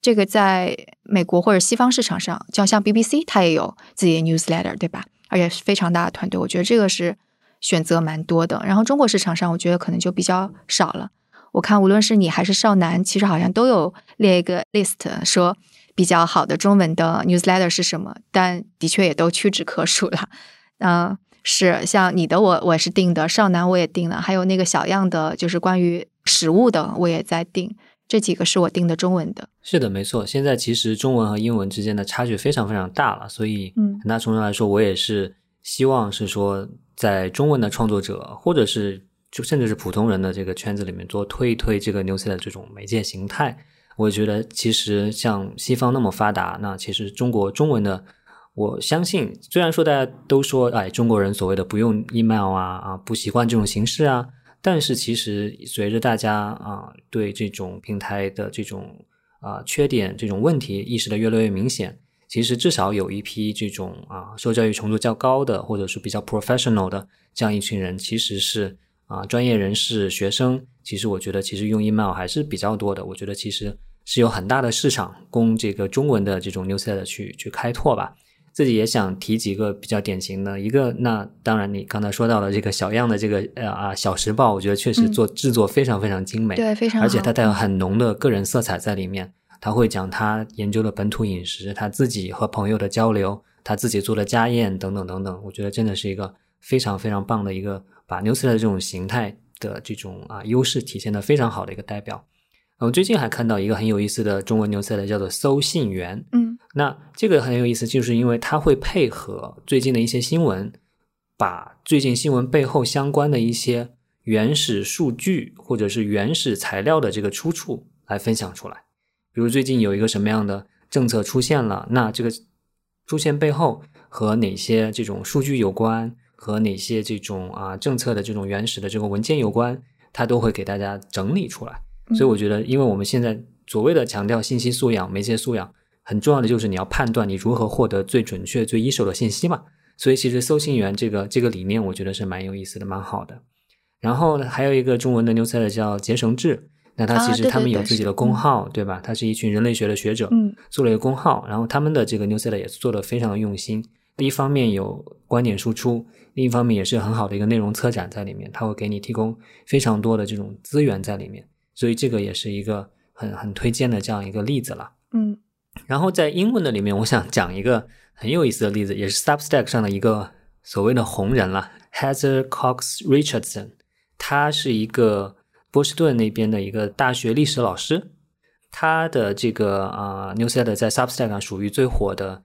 这个在美国或者西方市场上，就像 BBC，它也有自己的 newsletter，对吧？而且是非常大的团队。我觉得这个是选择蛮多的。然后中国市场上，我觉得可能就比较少了。我看无论是你还是少南，其实好像都有列一个 list，说比较好的中文的 newsletter 是什么，但的确也都屈指可数了。嗯。是像你的我我是定的，少男我也定了，还有那个小样的，就是关于实物的我也在定，这几个是我定的中文的。是的，没错。现在其实中文和英文之间的差距非常非常大了，所以嗯很大程度来说，我也是希望是说，在中文的创作者或者是就甚至是普通人的这个圈子里面多推一推这个 newsletter 这种媒介形态。我觉得其实像西方那么发达，那其实中国中文的，我相信虽然说大家都说，哎，中国人所谓的不用 email 啊啊，不习惯这种形式啊，但是其实随着大家啊对这种平台的这种啊缺点、这种问题意识的越来越明显，其实至少有一批这种啊受教育程度较高的，或者是比较 professional 的这样一群人，其实是啊专业人士、学生，其实我觉得其实用 email 还是比较多的。我觉得其实是有很大的市场供这个中文的这种 newsletter 去去开拓吧。自己也想提几个比较典型的一个，那当然你刚才说到了这个小样的这个呃啊小时报，我觉得确实做制作非常非常精美，对，非常好。而且它带有很浓的个人色彩在里面。他会讲他研究的本土饮食，他自己和朋友的交流，他自己做的家宴等等等等。我觉得真的是一个非常非常棒的一个把 newsletter 这种形态的这种啊优势体现的非常好的一个代表。我最近还看到一个很有意思的中文 newsletter，叫做搜信员。嗯，那这个很有意思，就是因为它会配合最近的一些新闻，把最近新闻背后相关的一些原始数据或者是原始材料的这个出处来分享出来。比如最近有一个什么样的政策出现了，那这个出现背后和哪些这种数据有关，和哪些这种啊政策的这种原始的这个文件有关，它都会给大家整理出来。所以我觉得，因为我们现在所谓的强调信息素养、媒介素养，很重要的就是你要判断你如何获得最准确、最一手的信息嘛。所以其实搜信员这个这个理念，我觉得是蛮有意思的，蛮好的。然后呢，还有一个中文的 newsletter 叫结绳志，那他其实他们有自己的公号，对吧？他是一群人类学的学者，嗯，做了一个公号，然后他们的这个 newsletter 也是做的非常的用心。一方面有观点输出，另一方面也是很好的一个内容策展在里面，他会给你提供非常多的这种资源在里面。所以这个也是一个很很推荐的这样一个例子了。嗯，然后在英文的里面，我想讲一个很有意思的例子，也是 Substack 上的一个所谓的红人了，Heather Cox Richardson，他是一个波士顿那边的一个大学历史老师，他的这个啊、newsletter 在 Substack 上属于最火的，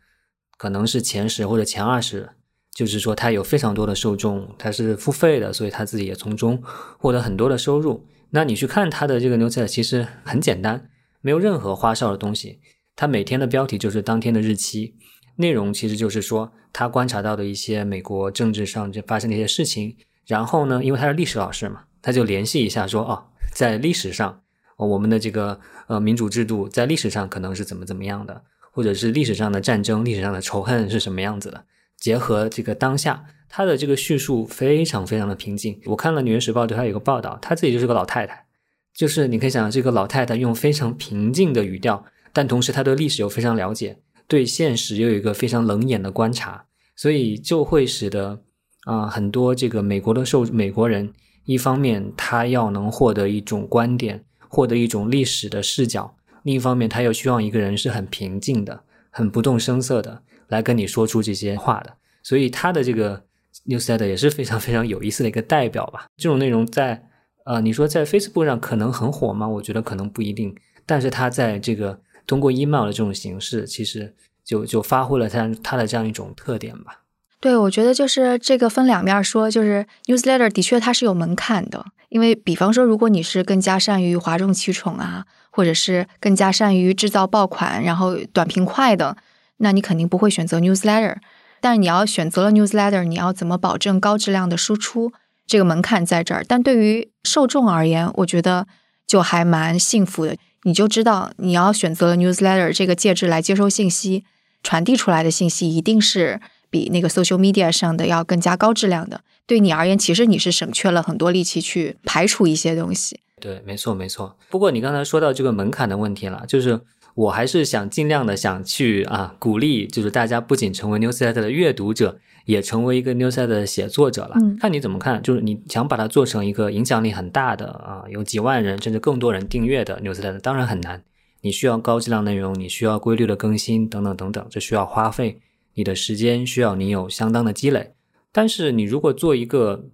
可能是前十或者前二十。就是说，他有非常多的受众，他是付费的，所以他自己也从中获得很多的收入。那你去看他的这个 newsletter，其实很简单，没有任何花哨的东西。他每天的标题就是当天的日期，内容其实就是说他观察到的一些美国政治上就发生的一些事情。然后呢，因为他是历史老师嘛，他就联系一下说，哦，在历史上，哦、我们的这个呃民主制度在历史上可能是怎么怎么样的，或者是历史上的战争、历史上的仇恨是什么样子的，结合这个当下。他的这个叙述非常非常的平静。我看了《纽约时报》对他有个报道，他自己就是个老太太，就是你可以想这个老太太用非常平静的语调，但同时她对历史又非常了解，对现实又有一个非常冷眼的观察，所以就会使得啊、很多这个美国的受美国人，一方面他要能获得一种观点，获得一种历史的视角，另一方面他又希望一个人是很平静的、很不动声色的来跟你说出这些话的，所以他的这个。Newsletter 也是非常非常有意思的一个代表吧。这种内容在呃，你说在 Facebook 上可能很火吗？我觉得可能不一定。但是它在这个通过 email 的这种形式，其实就就发挥了它它的这样一种特点吧。对，我觉得就是这个分两面说，就是 newsletter 的确它是有门槛的，因为比方说，如果你是更加善于哗众取宠啊，或者是更加善于制造爆款，然后短平快的，那你肯定不会选择 newsletter。但你要选择了 newsletter，你要怎么保证高质量的输出？这个门槛在这儿。但对于受众而言，我觉得就还蛮幸福的。你就知道你要选择了 newsletter 这个介质来接收信息，传递出来的信息一定是比那个 social media 上的要更加高质量的。对你而言，其实你是省却了很多力气去排除一些东西。对，没错，没错。不过你刚才说到这个门槛的问题了，就是。我还是想尽量的想去啊鼓励，就是大家不仅成为 newsletter 的阅读者，也成为一个 newsletter 的写作者了。嗯，看你怎么看，就是你想把它做成一个影响力很大的啊，有几万人甚至更多人订阅的 newsletter，当然很难。你需要高质量内容，你需要规律的更新，等等等等，这需要花费你的时间，需要你有相当的积累。但是你如果做一个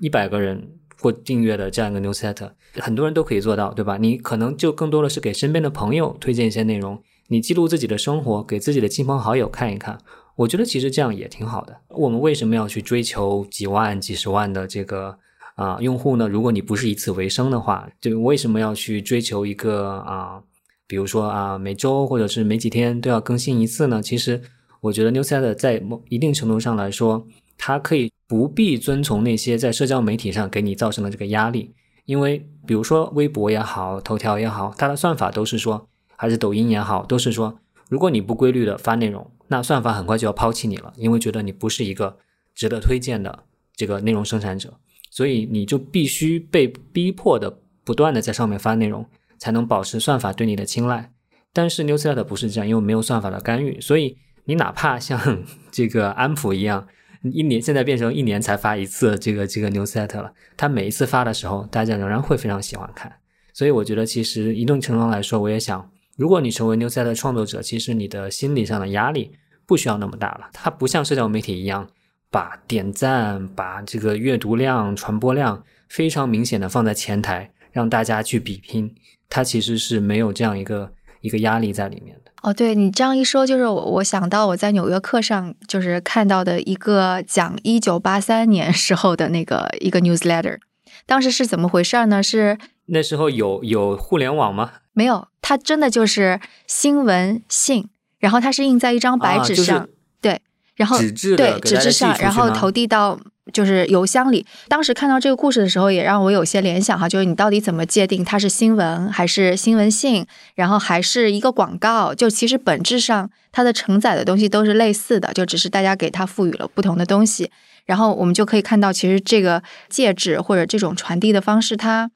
一百个人或订阅的这样一个 newsletter，很多人都可以做到，对吧？你可能就更多的是给身边的朋友推荐一些内容，你记录自己的生活，给自己的亲朋好友看一看。我觉得其实这样也挺好的。我们为什么要去追求几万、几十万的这个啊用户呢？如果你不是以此为生的话，就为什么要去追求一个啊，比如说啊每周或者是每几天都要更新一次呢？其实我觉得 newsletter 在某一定程度上来说，它可以。不必遵从那些在社交媒体上给你造成的这个压力，因为比如说微博也好，头条也好，它的算法都是说，还是抖音也好，都是说，如果你不规律的发内容，那算法很快就要抛弃你了，因为觉得你不是一个值得推荐的这个内容生产者，所以你就必须被逼迫的不断的在上面发内容，才能保持算法对你的青睐。但是 Newsletter 不是这样，因为没有算法的干预，所以你哪怕像 这个安普一样。一年现在变成一年才发一次这个这个 new set 了，他每一次发的时候，大家仍然会非常喜欢看。所以我觉得，其实一定程度上来说，我也想，如果你成为 new set 的创作者，其实你的心理上的压力不需要那么大了。它不像社交媒体一样，把点赞、把这个阅读量、传播量非常明显的放在前台，让大家去比拼。它其实是没有这样一个一个压力在里面。哦，对你这样一说，就是我我想到我在纽约客上就是看到的一个讲一九八三年时候的那个一个 newsletter，当时是怎么回事呢？是那时候有有互联网吗？没有，它真的就是新闻信，然后它是印在一张白纸上，对，然后纸质对纸质上，然后投递到。就是邮箱里，当时看到这个故事的时候，也让我有些联想哈，就是你到底怎么界定它是新闻还是新闻信，然后还是一个广告？就其实本质上它的承载的东西都是类似的，就只是大家给它赋予了不同的东西。然后我们就可以看到，其实这个介质或者这种传递的方式，它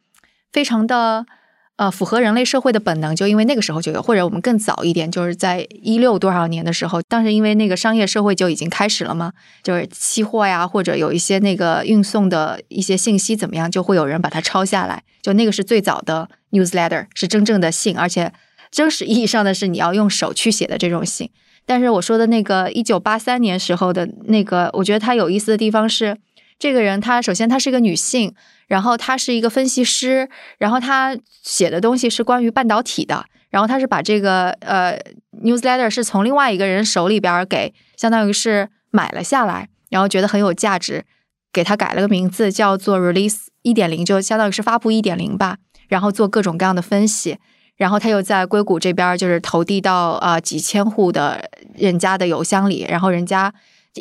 非常的。呃，符合人类社会的本能，就因为那个时候就有，或者我们更早一点，就是在一六多少年的时候，当时因为那个商业社会就已经开始了嘛，就是期货呀，或者有一些那个运送的一些信息怎么样，就会有人把它抄下来，就那个是最早的 newsletter，是真正的信，而且真实意义上的是你要用手去写的这种信。但是我说的那个一九八三年时候的那个，我觉得它有意思的地方是，这个人他首先他是一个女性。然后他是一个分析师，然后他写的东西是关于半导体的，然后他是把这个呃 newsletter 是从另外一个人手里边给，相当于是买了下来，然后觉得很有价值，给他改了个名字叫做 release 一点零，就相当于是发布一点零吧，然后做各种各样的分析，然后他又在硅谷这边就是投递到呃几千户的人家的邮箱里，然后人家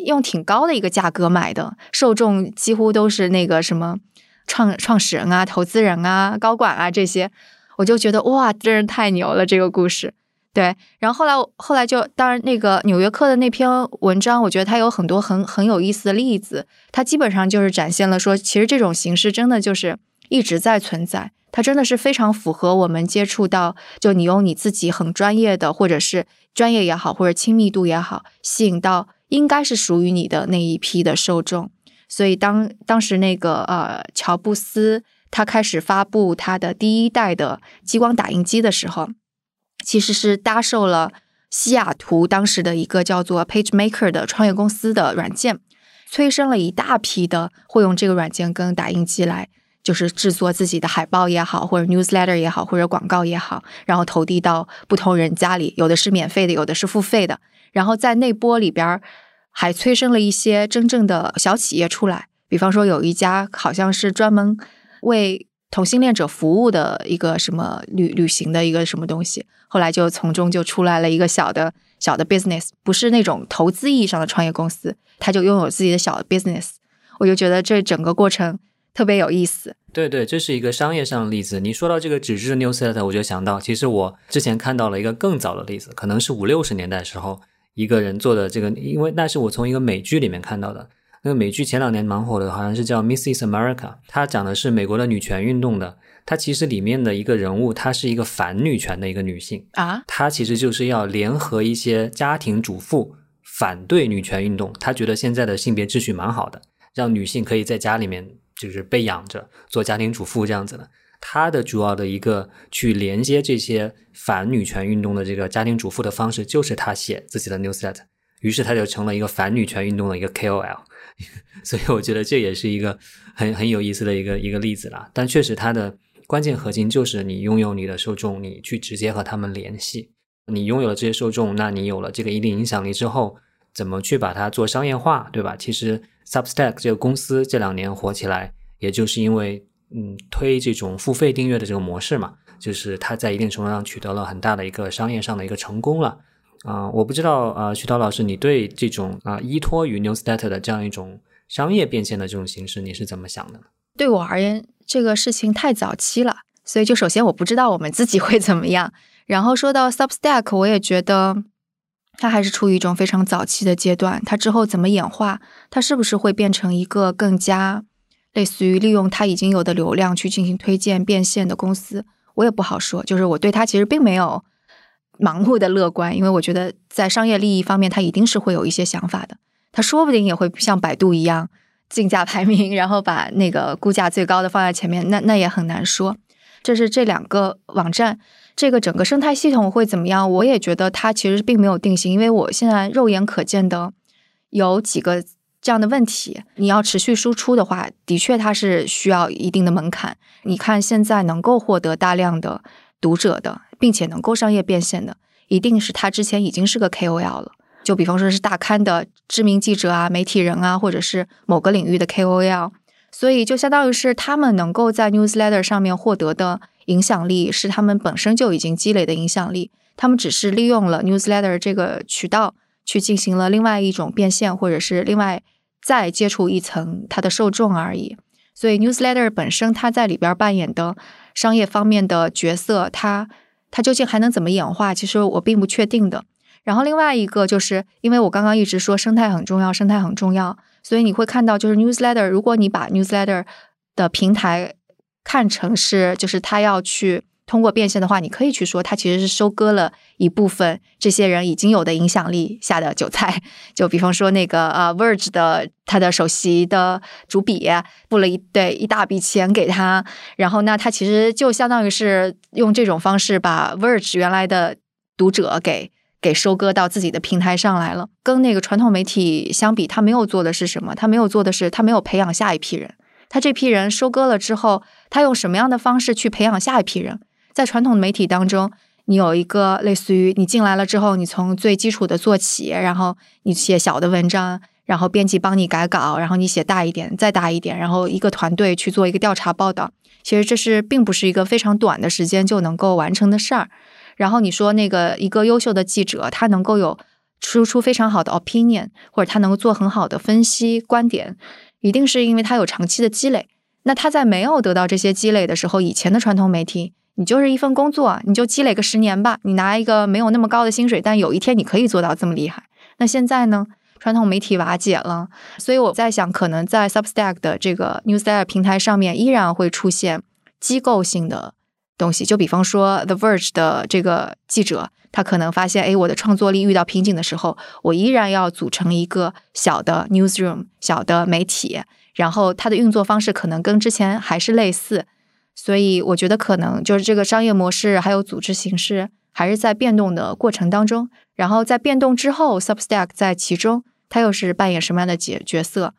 用挺高的一个价格买的，受众几乎都是那个什么。创创始人啊，投资人啊，高管啊，这些，我就觉得哇，真是太牛了！这个故事，对。然后后来，后来就当然那个《纽约客》的那篇文章，我觉得它有很多很很有意思的例子。它基本上就是展现了说，其实这种形式真的就是一直在存在。它真的是非常符合我们接触到，就你用你自己很专业的，或者是专业也好，或者亲密度也好，吸引到应该是属于你的那一批的受众。所以当当时那个呃乔布斯他开始发布他的第一代的激光打印机的时候，其实是搭售了西雅图当时的一个叫做 PageMaker 的创业公司的软件，催生了一大批的会用这个软件跟打印机来，就是制作自己的海报也好，或者 newsletter 也好，或者广告也好，然后投递到不同人家里，有的是免费的，有的是付费的，然后在那波里边。还催生了一些真正的小企业出来，比方说有一家好像是专门为同性恋者服务的一个什么旅旅行的一个什么东西，后来就从中就出来了一个小的小的 business，不是那种投资意义上的创业公司，他就拥有自己的小 business，我就觉得这整个过程特别有意思。对对，这是一个商业上的例子。你说到这个纸质 newsletter，我就想到，其实我之前看到了一个更早的例子，可能是五六十年代时候。一个人做的这个，因为那是我从一个美剧里面看到的。那个美剧前两年蛮火的，好像是叫《Mrs. America》，它讲的是美国的女权运动的。它其实里面的一个人物，她是一个反女权的一个女性啊。她其实就是要联合一些家庭主妇反对女权运动。她觉得现在的性别秩序蛮好的，让女性可以在家里面就是被养着做家庭主妇这样子的。他的主要的一个去连接这些反女权运动的这个家庭主妇的方式，就是他写自己的 newsletter，于是他就成了一个反女权运动的一个 KOL，所以我觉得这也是一个很很有意思的一个一个例子啦。但确实，它的关键核心就是你拥有你的受众，你去直接和他们联系。你拥有了这些受众，那你有了这个一定影响力之后，怎么去把它做商业化，对吧？其实 Substack 这个公司这两年火起来，也就是因为嗯推这种付费订阅的这个模式嘛，就是它在一定程度上取得了很大的一个商业上的一个成功了。啊，我不知道啊，徐涛老师，你对这种啊依托于 Newsletter 的这样一种商业变现的这种形式，你是怎么想的？对我而言，这个事情太早期了，所以就首先我不知道我们自己会怎么样。然后说到 Substack，我也觉得它还是处于一种非常早期的阶段。它之后怎么演化，它是不是会变成一个更加类似于利用它已经有的流量去进行推荐变现的公司，我也不好说。就是我对它其实并没有。盲目的乐观，因为我觉得在商业利益方面，他一定是会有一些想法的。他说不定也会像百度一样竞价排名，然后把那个估价最高的放在前面。那那也很难说。这是这两个网站，这个整个生态系统会怎么样？我也觉得它其实并没有定型，因为我现在肉眼可见的有几个这样的问题。你要持续输出的话，的确它是需要一定的门槛。你看现在能够获得大量的读者的。并且能够商业变现的，一定是他之前已经是个 KOL 了。就比方说是大刊的知名记者啊、媒体人啊，或者是某个领域的 KOL。所以就相当于是他们能够在 Newsletter 上面获得的影响力，是他们本身就已经积累的影响力。他们只是利用了 Newsletter 这个渠道去进行了另外一种变现，或者是另外再接触一层它的受众而已。所以 Newsletter 本身它在里边扮演的商业方面的角色，它。它究竟还能怎么演化？其实我并不确定的。然后另外一个就是，因为我刚刚一直说生态很重要，生态很重要，所以你会看到，就是 newsletter，如果你把 newsletter 的平台看成是，就是它要去。通过变现的话，你可以去说，它其实是收割了一部分这些人已经有的影响力下的韭菜。就比方说那个呃，Verge 的他的首席的主笔付了一对一大笔钱给他，然后那他其实就相当于是用这种方式把 Verge 原来的读者给给收割到自己的平台上来了。跟那个传统媒体相比，他没有做的是什么？他没有做的是他没有培养下一批人。他这批人收割了之后，他用什么样的方式去培养下一批人？在传统媒体当中，你有一个类似于你进来了之后，你从最基础的做起，然后你写小的文章，然后编辑帮你改稿，然后你写大一点，再大一点，然后一个团队去做一个调查报道。其实这是并不是一个非常短的时间就能够完成的事儿。然后你说那个一个优秀的记者，他能够有输出非常好的 opinion，或者他能够做很好的分析观点，一定是因为他有长期的积累。那他在没有得到这些积累的时候，以前的传统媒体。你就是一份工作，你就积累个十年吧。你拿一个没有那么高的薪水，但有一天你可以做到这么厉害。那现在呢？传统媒体瓦解了，所以我在想，可能在 Substack 的这个 Newsletter 平台上面，依然会出现机构性的东西。就比方说 The Verge 的这个记者，他可能发现，哎，我的创作力遇到瓶颈的时候，我依然要组成一个小的 Newsroom，小的媒体，然后它的运作方式可能跟之前还是类似。所以我觉得可能就是这个商业模式还有组织形式还是在变动的过程当中，然后在变动之后，Substack 在其中它又是扮演什么样的角角色？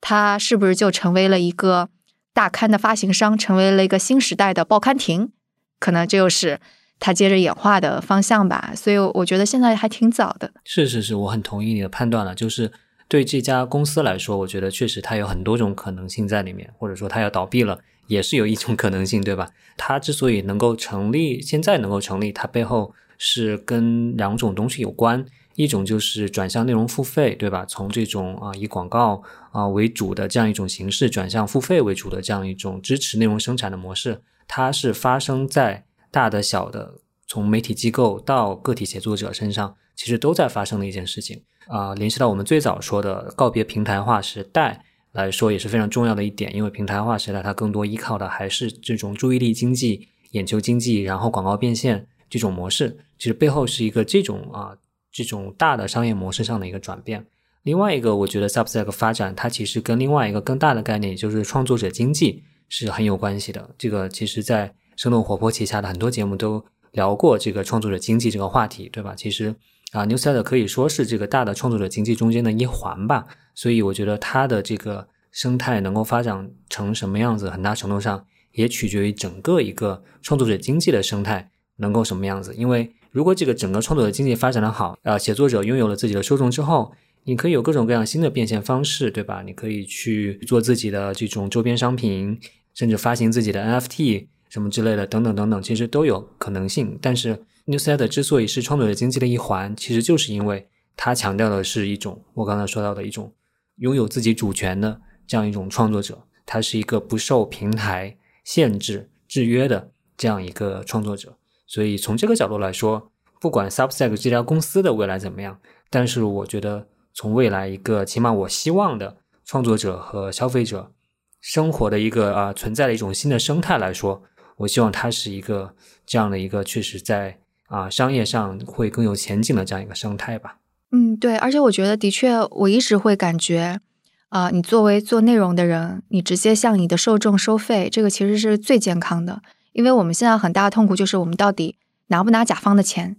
它是不是就成为了一个大刊的发行商，成为了一个新时代的报刊亭？可能这又是它接着演化的方向吧。所以我觉得现在还挺早的。是是是，我很同意你的判断了。就是对这家公司来说，我觉得确实它有很多种可能性在里面，或者说它要倒闭了。也是有一种可能性，对吧？它之所以能够成立，现在能够成立，它背后是跟两种东西有关。一种就是转向内容付费，对吧？从这种啊以广告啊为主的这样一种形式，转向付费为主的这样一种支持内容生产的模式，它是发生在大的、小的，从媒体机构到个体写作者身上，其实都在发生的一件事情啊。联系到我们最早说的告别平台化时代。来说也是非常重要的一点，因为平台化时代它更多依靠的还是这种注意力经济、眼球经济，然后广告变现这种模式，其实背后是一个这种啊这种大的商业模式上的一个转变。另外一个，我觉得 Substack 发展它其实跟另外一个更大的概念，也就是创作者经济是很有关系的。这个其实在生动活泼旗下的很多节目都聊过这个创作者经济这个话题，对吧？其实啊，Newsette 可以说是这个大的创作者经济中间的一环吧。所以我觉得它的这个生态能够发展成什么样子，很大程度上也取决于整个一个创作者经济的生态能够什么样子。因为如果这个整个创作者经济发展的好，啊，写作者拥有了自己的受众之后，你可以有各种各样新的变现方式，对吧？你可以去做自己的这种周边商品，甚至发行自己的 NFT 什么之类的，等等等等，其实都有可能性。但是 newset 之所以是创作者经济的一环，其实就是因为它强调的是一种我刚才说到的一种拥有自己主权的这样一种创作者，他是一个不受平台限制制约的这样一个创作者。所以从这个角度来说，不管 Substack 这家公司的未来怎么样，但是我觉得。从未来一个起码我希望的创作者和消费者生活的一个啊存在的一种新的生态来说，我希望它是一个这样的一个确实在啊商业上会更有前景的这样一个生态吧。嗯，对，而且我觉得的确，我一直会感觉啊，你作为做内容的人，你直接向你的受众收费，这个其实是最健康的，因为我们现在很大的痛苦就是我们到底拿不拿甲方的钱。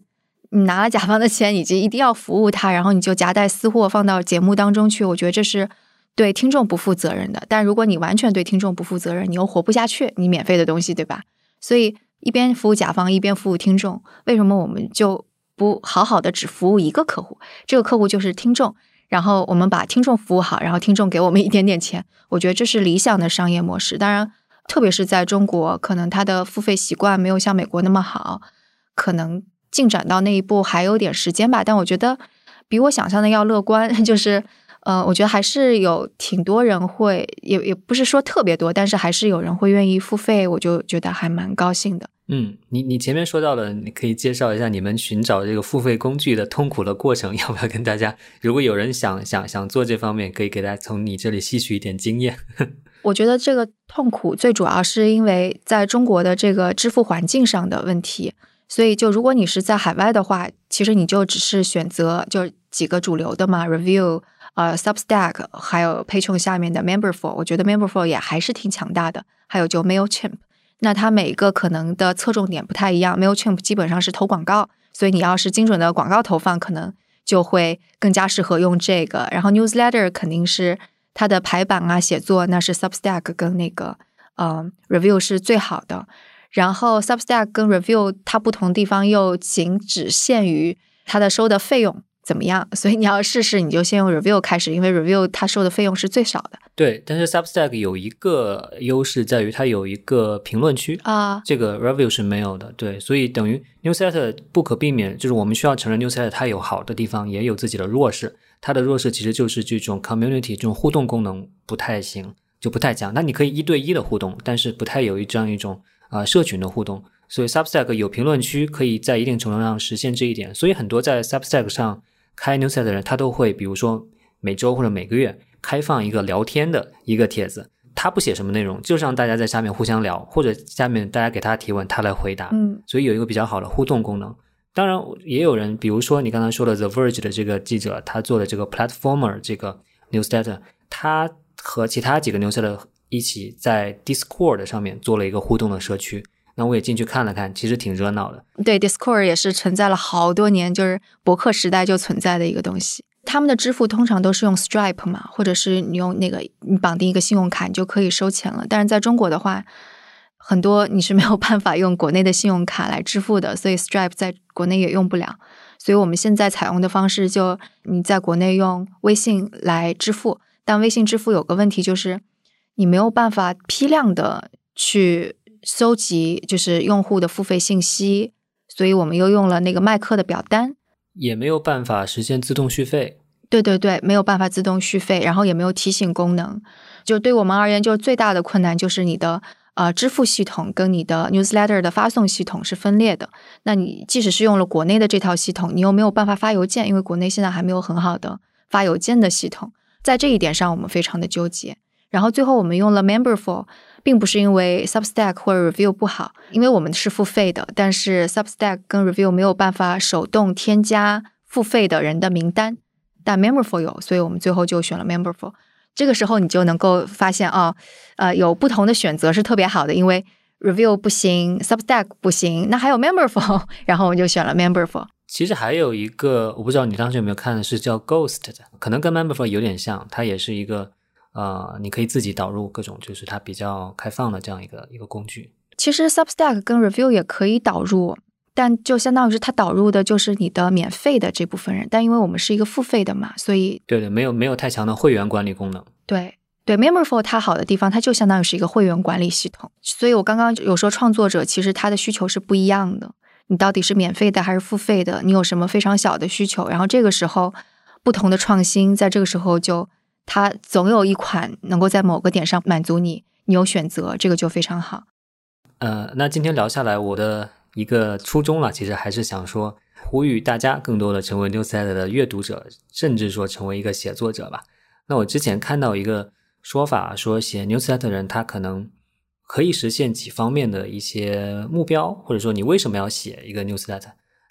你拿了甲方的钱，以及一定要服务他，然后你就夹带私货放到节目当中去，我觉得这是对听众不负责任的。但如果你完全对听众不负责任，你又活不下去，你免费的东西，对吧？所以一边服务甲方，一边服务听众，为什么我们就不好好的只服务一个客户？这个客户就是听众，然后我们把听众服务好，然后听众给我们一点点钱，我觉得这是理想的商业模式。当然，特别是在中国，可能他的付费习惯没有像美国那么好，可能。进展到那一步还有点时间吧，但我觉得比我想象的要乐观。就是，呃，我觉得还是有挺多人会，也也不是说特别多，但是还是有人会愿意付费，我就觉得还蛮高兴的。嗯，你你前面说到了，你可以介绍一下你们寻找这个付费工具的痛苦的过程，要不要跟大家？如果有人想想想做这方面，可以给大家从你这里吸取一点经验。我觉得这个痛苦最主要是因为在中国的这个支付环境上的问题。所以，就如果你是在海外的话，其实你就只是选择就几个主流的嘛，Review、呃，Substack，还有 Patreon 下面的 Memberful。我觉得 Memberful 也还是挺强大的。还有就 Mailchimp，那它每一个可能的侧重点不太一样。Mailchimp 基本上是投广告，所以你要是精准的广告投放，可能就会更加适合用这个。然后 Newsletter 肯定是它的排版啊、写作，那是 Substack 跟那个呃 Review 是最好的。然后 Substack 跟 Review 它不同地方又仅只限于它的收的费用怎么样，所以你要试试，你就先用 Review 开始，因为 Review 它收的费用是最少的。对，但是 Substack 有一个优势在于它有一个评论区啊，这个 Review 是没有的。对，所以等于 Newsletter 不可避免，就是我们需要承认 Newsletter 它有好的地方，也有自己的弱势。它的弱势其实就是这种 Community 这种互动功能不太行，就不太强。那你可以一对一的互动，但是不太有一这样一种。啊，社群的互动，所以 Substack 有评论区，可以在一定程度上实现这一点。所以很多在 Substack 上开 Newsletter 的人，他都会，比如说每周或者每个月开放一个聊天的一个帖子，他不写什么内容，就是让大家在下面互相聊，或者下面大家给他提问，他来回答。嗯，所以有一个比较好的互动功能。当然，也有人，比如说你刚才说的 The Verge 的这个记者，他做的这个 Platformer 这个 Newsletter，他和其他几个 Newsletter。一起在 Discord 上面做了一个互动的社区，那我也进去看了看，其实挺热闹的。对，Discord 也是存在了好多年，就是博客时代就存在的一个东西。他们的支付通常都是用 Stripe 嘛，或者是你用那个你绑定一个信用卡，你就可以收钱了。但是在中国的话，很多你是没有办法用国内的信用卡来支付的，所以 Stripe 在国内也用不了。所以我们现在采用的方式就你在国内用微信来支付，但微信支付有个问题就是。你没有办法批量的去搜集，就是用户的付费信息，所以我们又用了那个麦克的表单，也没有办法实现自动续费。对对对，没有办法自动续费，然后也没有提醒功能。就对我们而言，就最大的困难就是你的呃支付系统跟你的 newsletter 的发送系统是分裂的。那你即使是用了国内的这套系统，你又没有办法发邮件，因为国内现在还没有很好的发邮件的系统。在这一点上，我们非常的纠结。然后最后我们用了 Memberful，并不是因为 Substack 或者 Review 不好，因为我们是付费的，但是 Substack 跟 Review 没有办法手动添加付费的人的名单，但 Memberful 有，所以我们最后就选了 Memberful。这个时候你就能够发现啊，呃，有不同的选择是特别好的，因为 Review 不行，Substack 不行，那还有 Memberful，然后我们就选了 Memberful。其实还有一个，我不知道你当时有没有看的是叫 Ghost 的，可能跟 Memberful 有点像，它也是一个呃，你可以自己导入各种，就是它比较开放的这样一个一个工具。其实 Substack 跟 Review 也可以导入，但就相当于是它导入的就是你的免费的这部分人，但因为我们是一个付费的嘛，所以对对，没有没有太强的会员管理功能。对对，Memberflow 它好的地方，它就相当于是一个会员管理系统，所以我刚刚有说创作者其实他的需求是不一样的。你到底是免费的还是付费的？你有什么非常小的需求？然后这个时候，不同的创新在这个时候就，它总有一款能够在某个点上满足你，你有选择，这个就非常好。呃，那今天聊下来，我的一个初衷了，其实还是想说，呼吁大家更多的成为 newslet 的阅读者，甚至说成为一个写作者吧。那我之前看到一个说法，说写 newslet 的人，他可能。可以实现几方面的一些目标，或者说你为什么要写一个 newslet？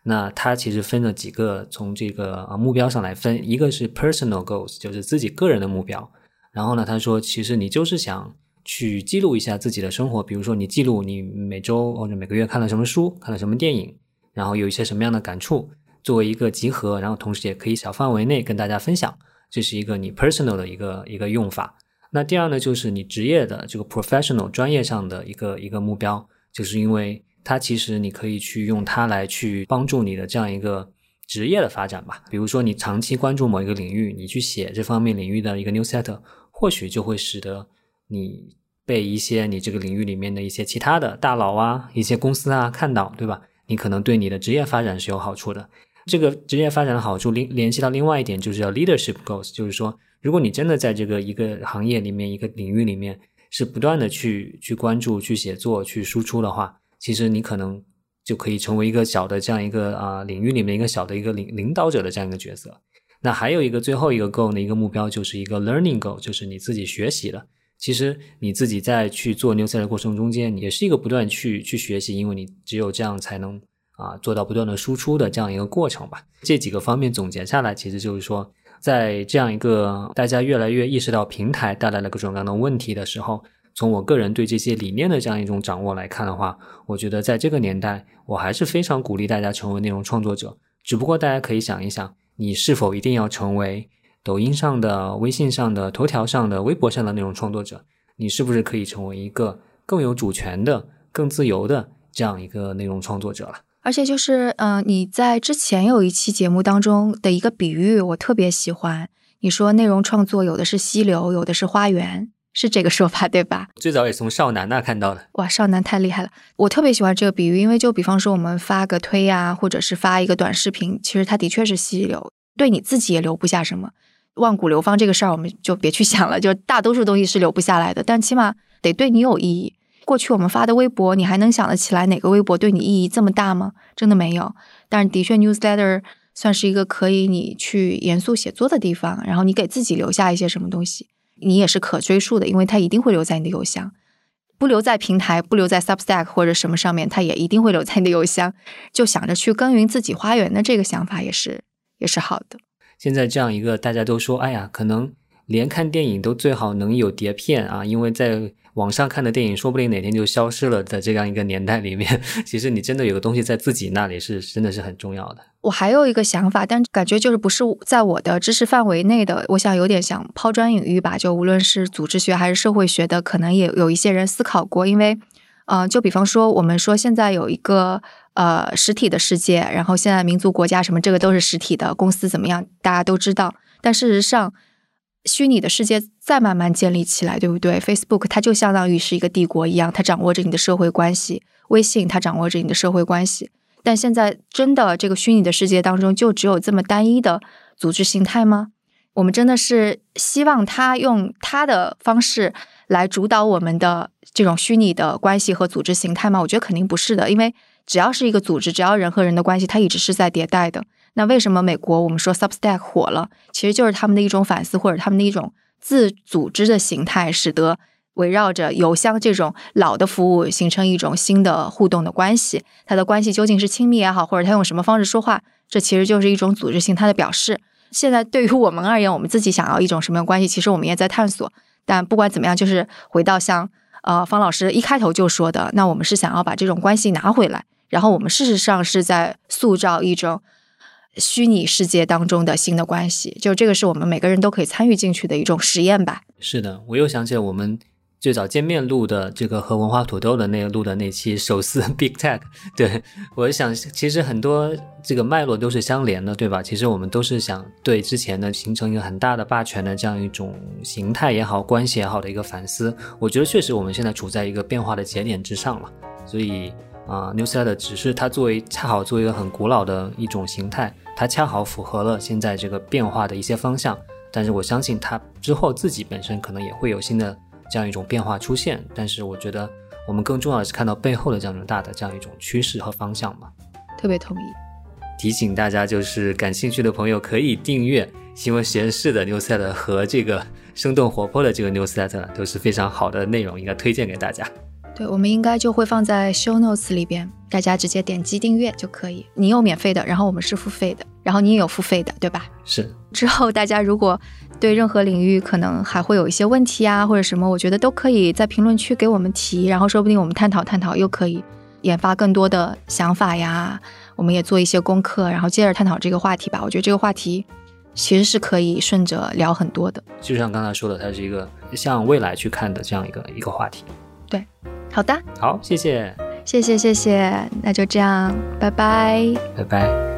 那它其实分了几个，从这个啊目标上来分，一个是 personal goals，就是自己个人的目标。然后呢，他说其实你就是想去记录一下自己的生活，比如说你记录你每周或者每个月看了什么书，看了什么电影，然后有一些什么样的感触，作为一个集合，然后同时也可以小范围内跟大家分享，这是一个你 personal 的一个一个用法。那第二呢，就是你职业的这个 professional 专业上的一个一个目标，就是因为它其实你可以去用它来去帮助你的这样一个职业的发展吧。比如说你长期关注某一个领域，你去写这方面领域的一个 news set，或许就会使得你被一些你这个领域里面的一些其他的大佬啊、一些公司啊看到，对吧？你可能对你的职业发展是有好处的。这个职业发展的好处联联系到另外一点，就是叫 leadership goals，就是说。如果你真的在这个一个行业里面、一个领域里面是不断的去去关注、去写作、去输出的话，其实你可能就可以成为一个小的这样一个啊领域里面一个小的一个领领导者的这样一个角色。那还有一个最后一个 goal 的一个目标就是一个 learning GO，就是你自己学习的。其实你自己在去做牛赛的过程中间，也是一个不断去去学习，因为你只有这样才能啊做到不断的输出的这样一个过程吧。这几个方面总结下来，其实就是说。在这样一个大家越来越意识到平台带来了各种各样的问题的时候，从我个人对这些理念的这样一种掌握来看的话，我觉得在这个年代，我还是非常鼓励大家成为内容创作者。只不过大家可以想一想，你是否一定要成为抖音上的、微信上的、头条上的、微博上的内容创作者？你是不是可以成为一个更有主权的、更自由的这样一个内容创作者了？而且就是，嗯，你在之前有一期节目当中的一个比喻，我特别喜欢。你说内容创作有的是溪流，有的是花园，是这个说法对吧？最早也从少男那看到的。哇，少男太厉害了！我特别喜欢这个比喻，因为就比方说我们发个推呀，或者是发一个短视频，其实它的确是溪流，对你自己也留不下什么。万古流芳这个事儿，我们就别去想了，就大多数东西是留不下来的，但起码得对你有意义。过去我们发的微博，你还能想得起来哪个微博对你意义这么大吗？真的没有。但是的确，newsletter 算是一个可以你去严肃写作的地方，然后你给自己留下一些什么东西，你也是可追溯的，因为它一定会留在你的邮箱，不留在平台，不留在 Substack 或者什么上面，它也一定会留在你的邮箱。就想着去耕耘自己花园的这个想法，也是也是好的。现在这样一个大家都说，哎呀，可能连看电影都最好能有碟片啊，因为在。网上看的电影说不定哪天就消失了的这样一个年代里面，其实你真的有个东西在自己那里是真的是很重要的。我还有一个想法，但感觉就是不是在我的知识范围内的。我想有点想抛砖引玉吧，就无论是组织学还是社会学的，可能也有一些人思考过。因为，嗯，就比方说我们说现在有一个呃实体的世界，然后现在民族国家什么这个都是实体的，公司怎么样大家都知道，但事实上。虚拟的世界再慢慢建立起来，对不对？Facebook 它就相当于是一个帝国一样，它掌握着你的社会关系；微信它掌握着你的社会关系。但现在真的这个虚拟的世界当中，就只有这么单一的组织形态吗？我们真的是希望它用它的方式来主导我们的这种虚拟的关系和组织形态吗？我觉得肯定不是的，因为只要是一个组织，只要人和人的关系，它一直是在迭代的。那为什么美国我们说 Substack 火了？其实就是他们的一种反思，或者他们的一种自组织的形态，使得围绕着邮箱这种老的服务形成一种新的互动的关系。它的关系究竟是亲密也好，或者他用什么方式说话，这其实就是一种组织性它的表示。现在对于我们而言，我们自己想要一种什么样关系，其实我们也在探索。但不管怎么样，就是回到像呃方老师一开头就说的，那我们是想要把这种关系拿回来，然后我们事实上是在塑造一种。虚拟世界当中的新的关系。就这个是我们每个人都可以参与进去的一种实验吧。是的，我又想起了我们。最早见面录的这个和文化土豆的那个录的那期手撕 Big Tech，对我想其实很多这个脉络都是相连的，对吧？其实我们都是想对之前的形成一个很大的霸权的这样一种形态也好、关系也好的一个反思。我觉得确实我们现在处在一个变化的节点之上了，所以啊，Newsletter 只是它作为恰好作为一个很古老的一种形态，它恰好符合了现在这个变化的一些方向。但是我相信它之后自己本身可能也会有新的。这样一种变化出现，但是我觉得我们更重要的是看到背后的这样一种大的这样一种趋势和方向嘛。特别同意。提醒大家，就是感兴趣的朋友可以订阅新闻实验室的 newsletter 和这个生动活泼的这个 newsletter，都是非常好的内容，应该推荐给大家。对，我们应该就会放在 show notes 里边，大家直接点击订阅就可以。你有免费的，然后我们是付费的，然后你也有付费的，对吧？是。之后大家如果对任何领域可能还会有一些问题啊，或者什么，我觉得都可以在评论区给我们提，然后说不定我们探讨探讨，又可以研发更多的想法呀。我们也做一些功课，然后接着探讨这个话题吧。我觉得这个话题其实是可以顺着聊很多的。就像刚才说的，它是一个向未来去看的这样一个一个话题。对，好的，好，谢谢，谢谢，谢谢，那就这样，拜拜，拜拜。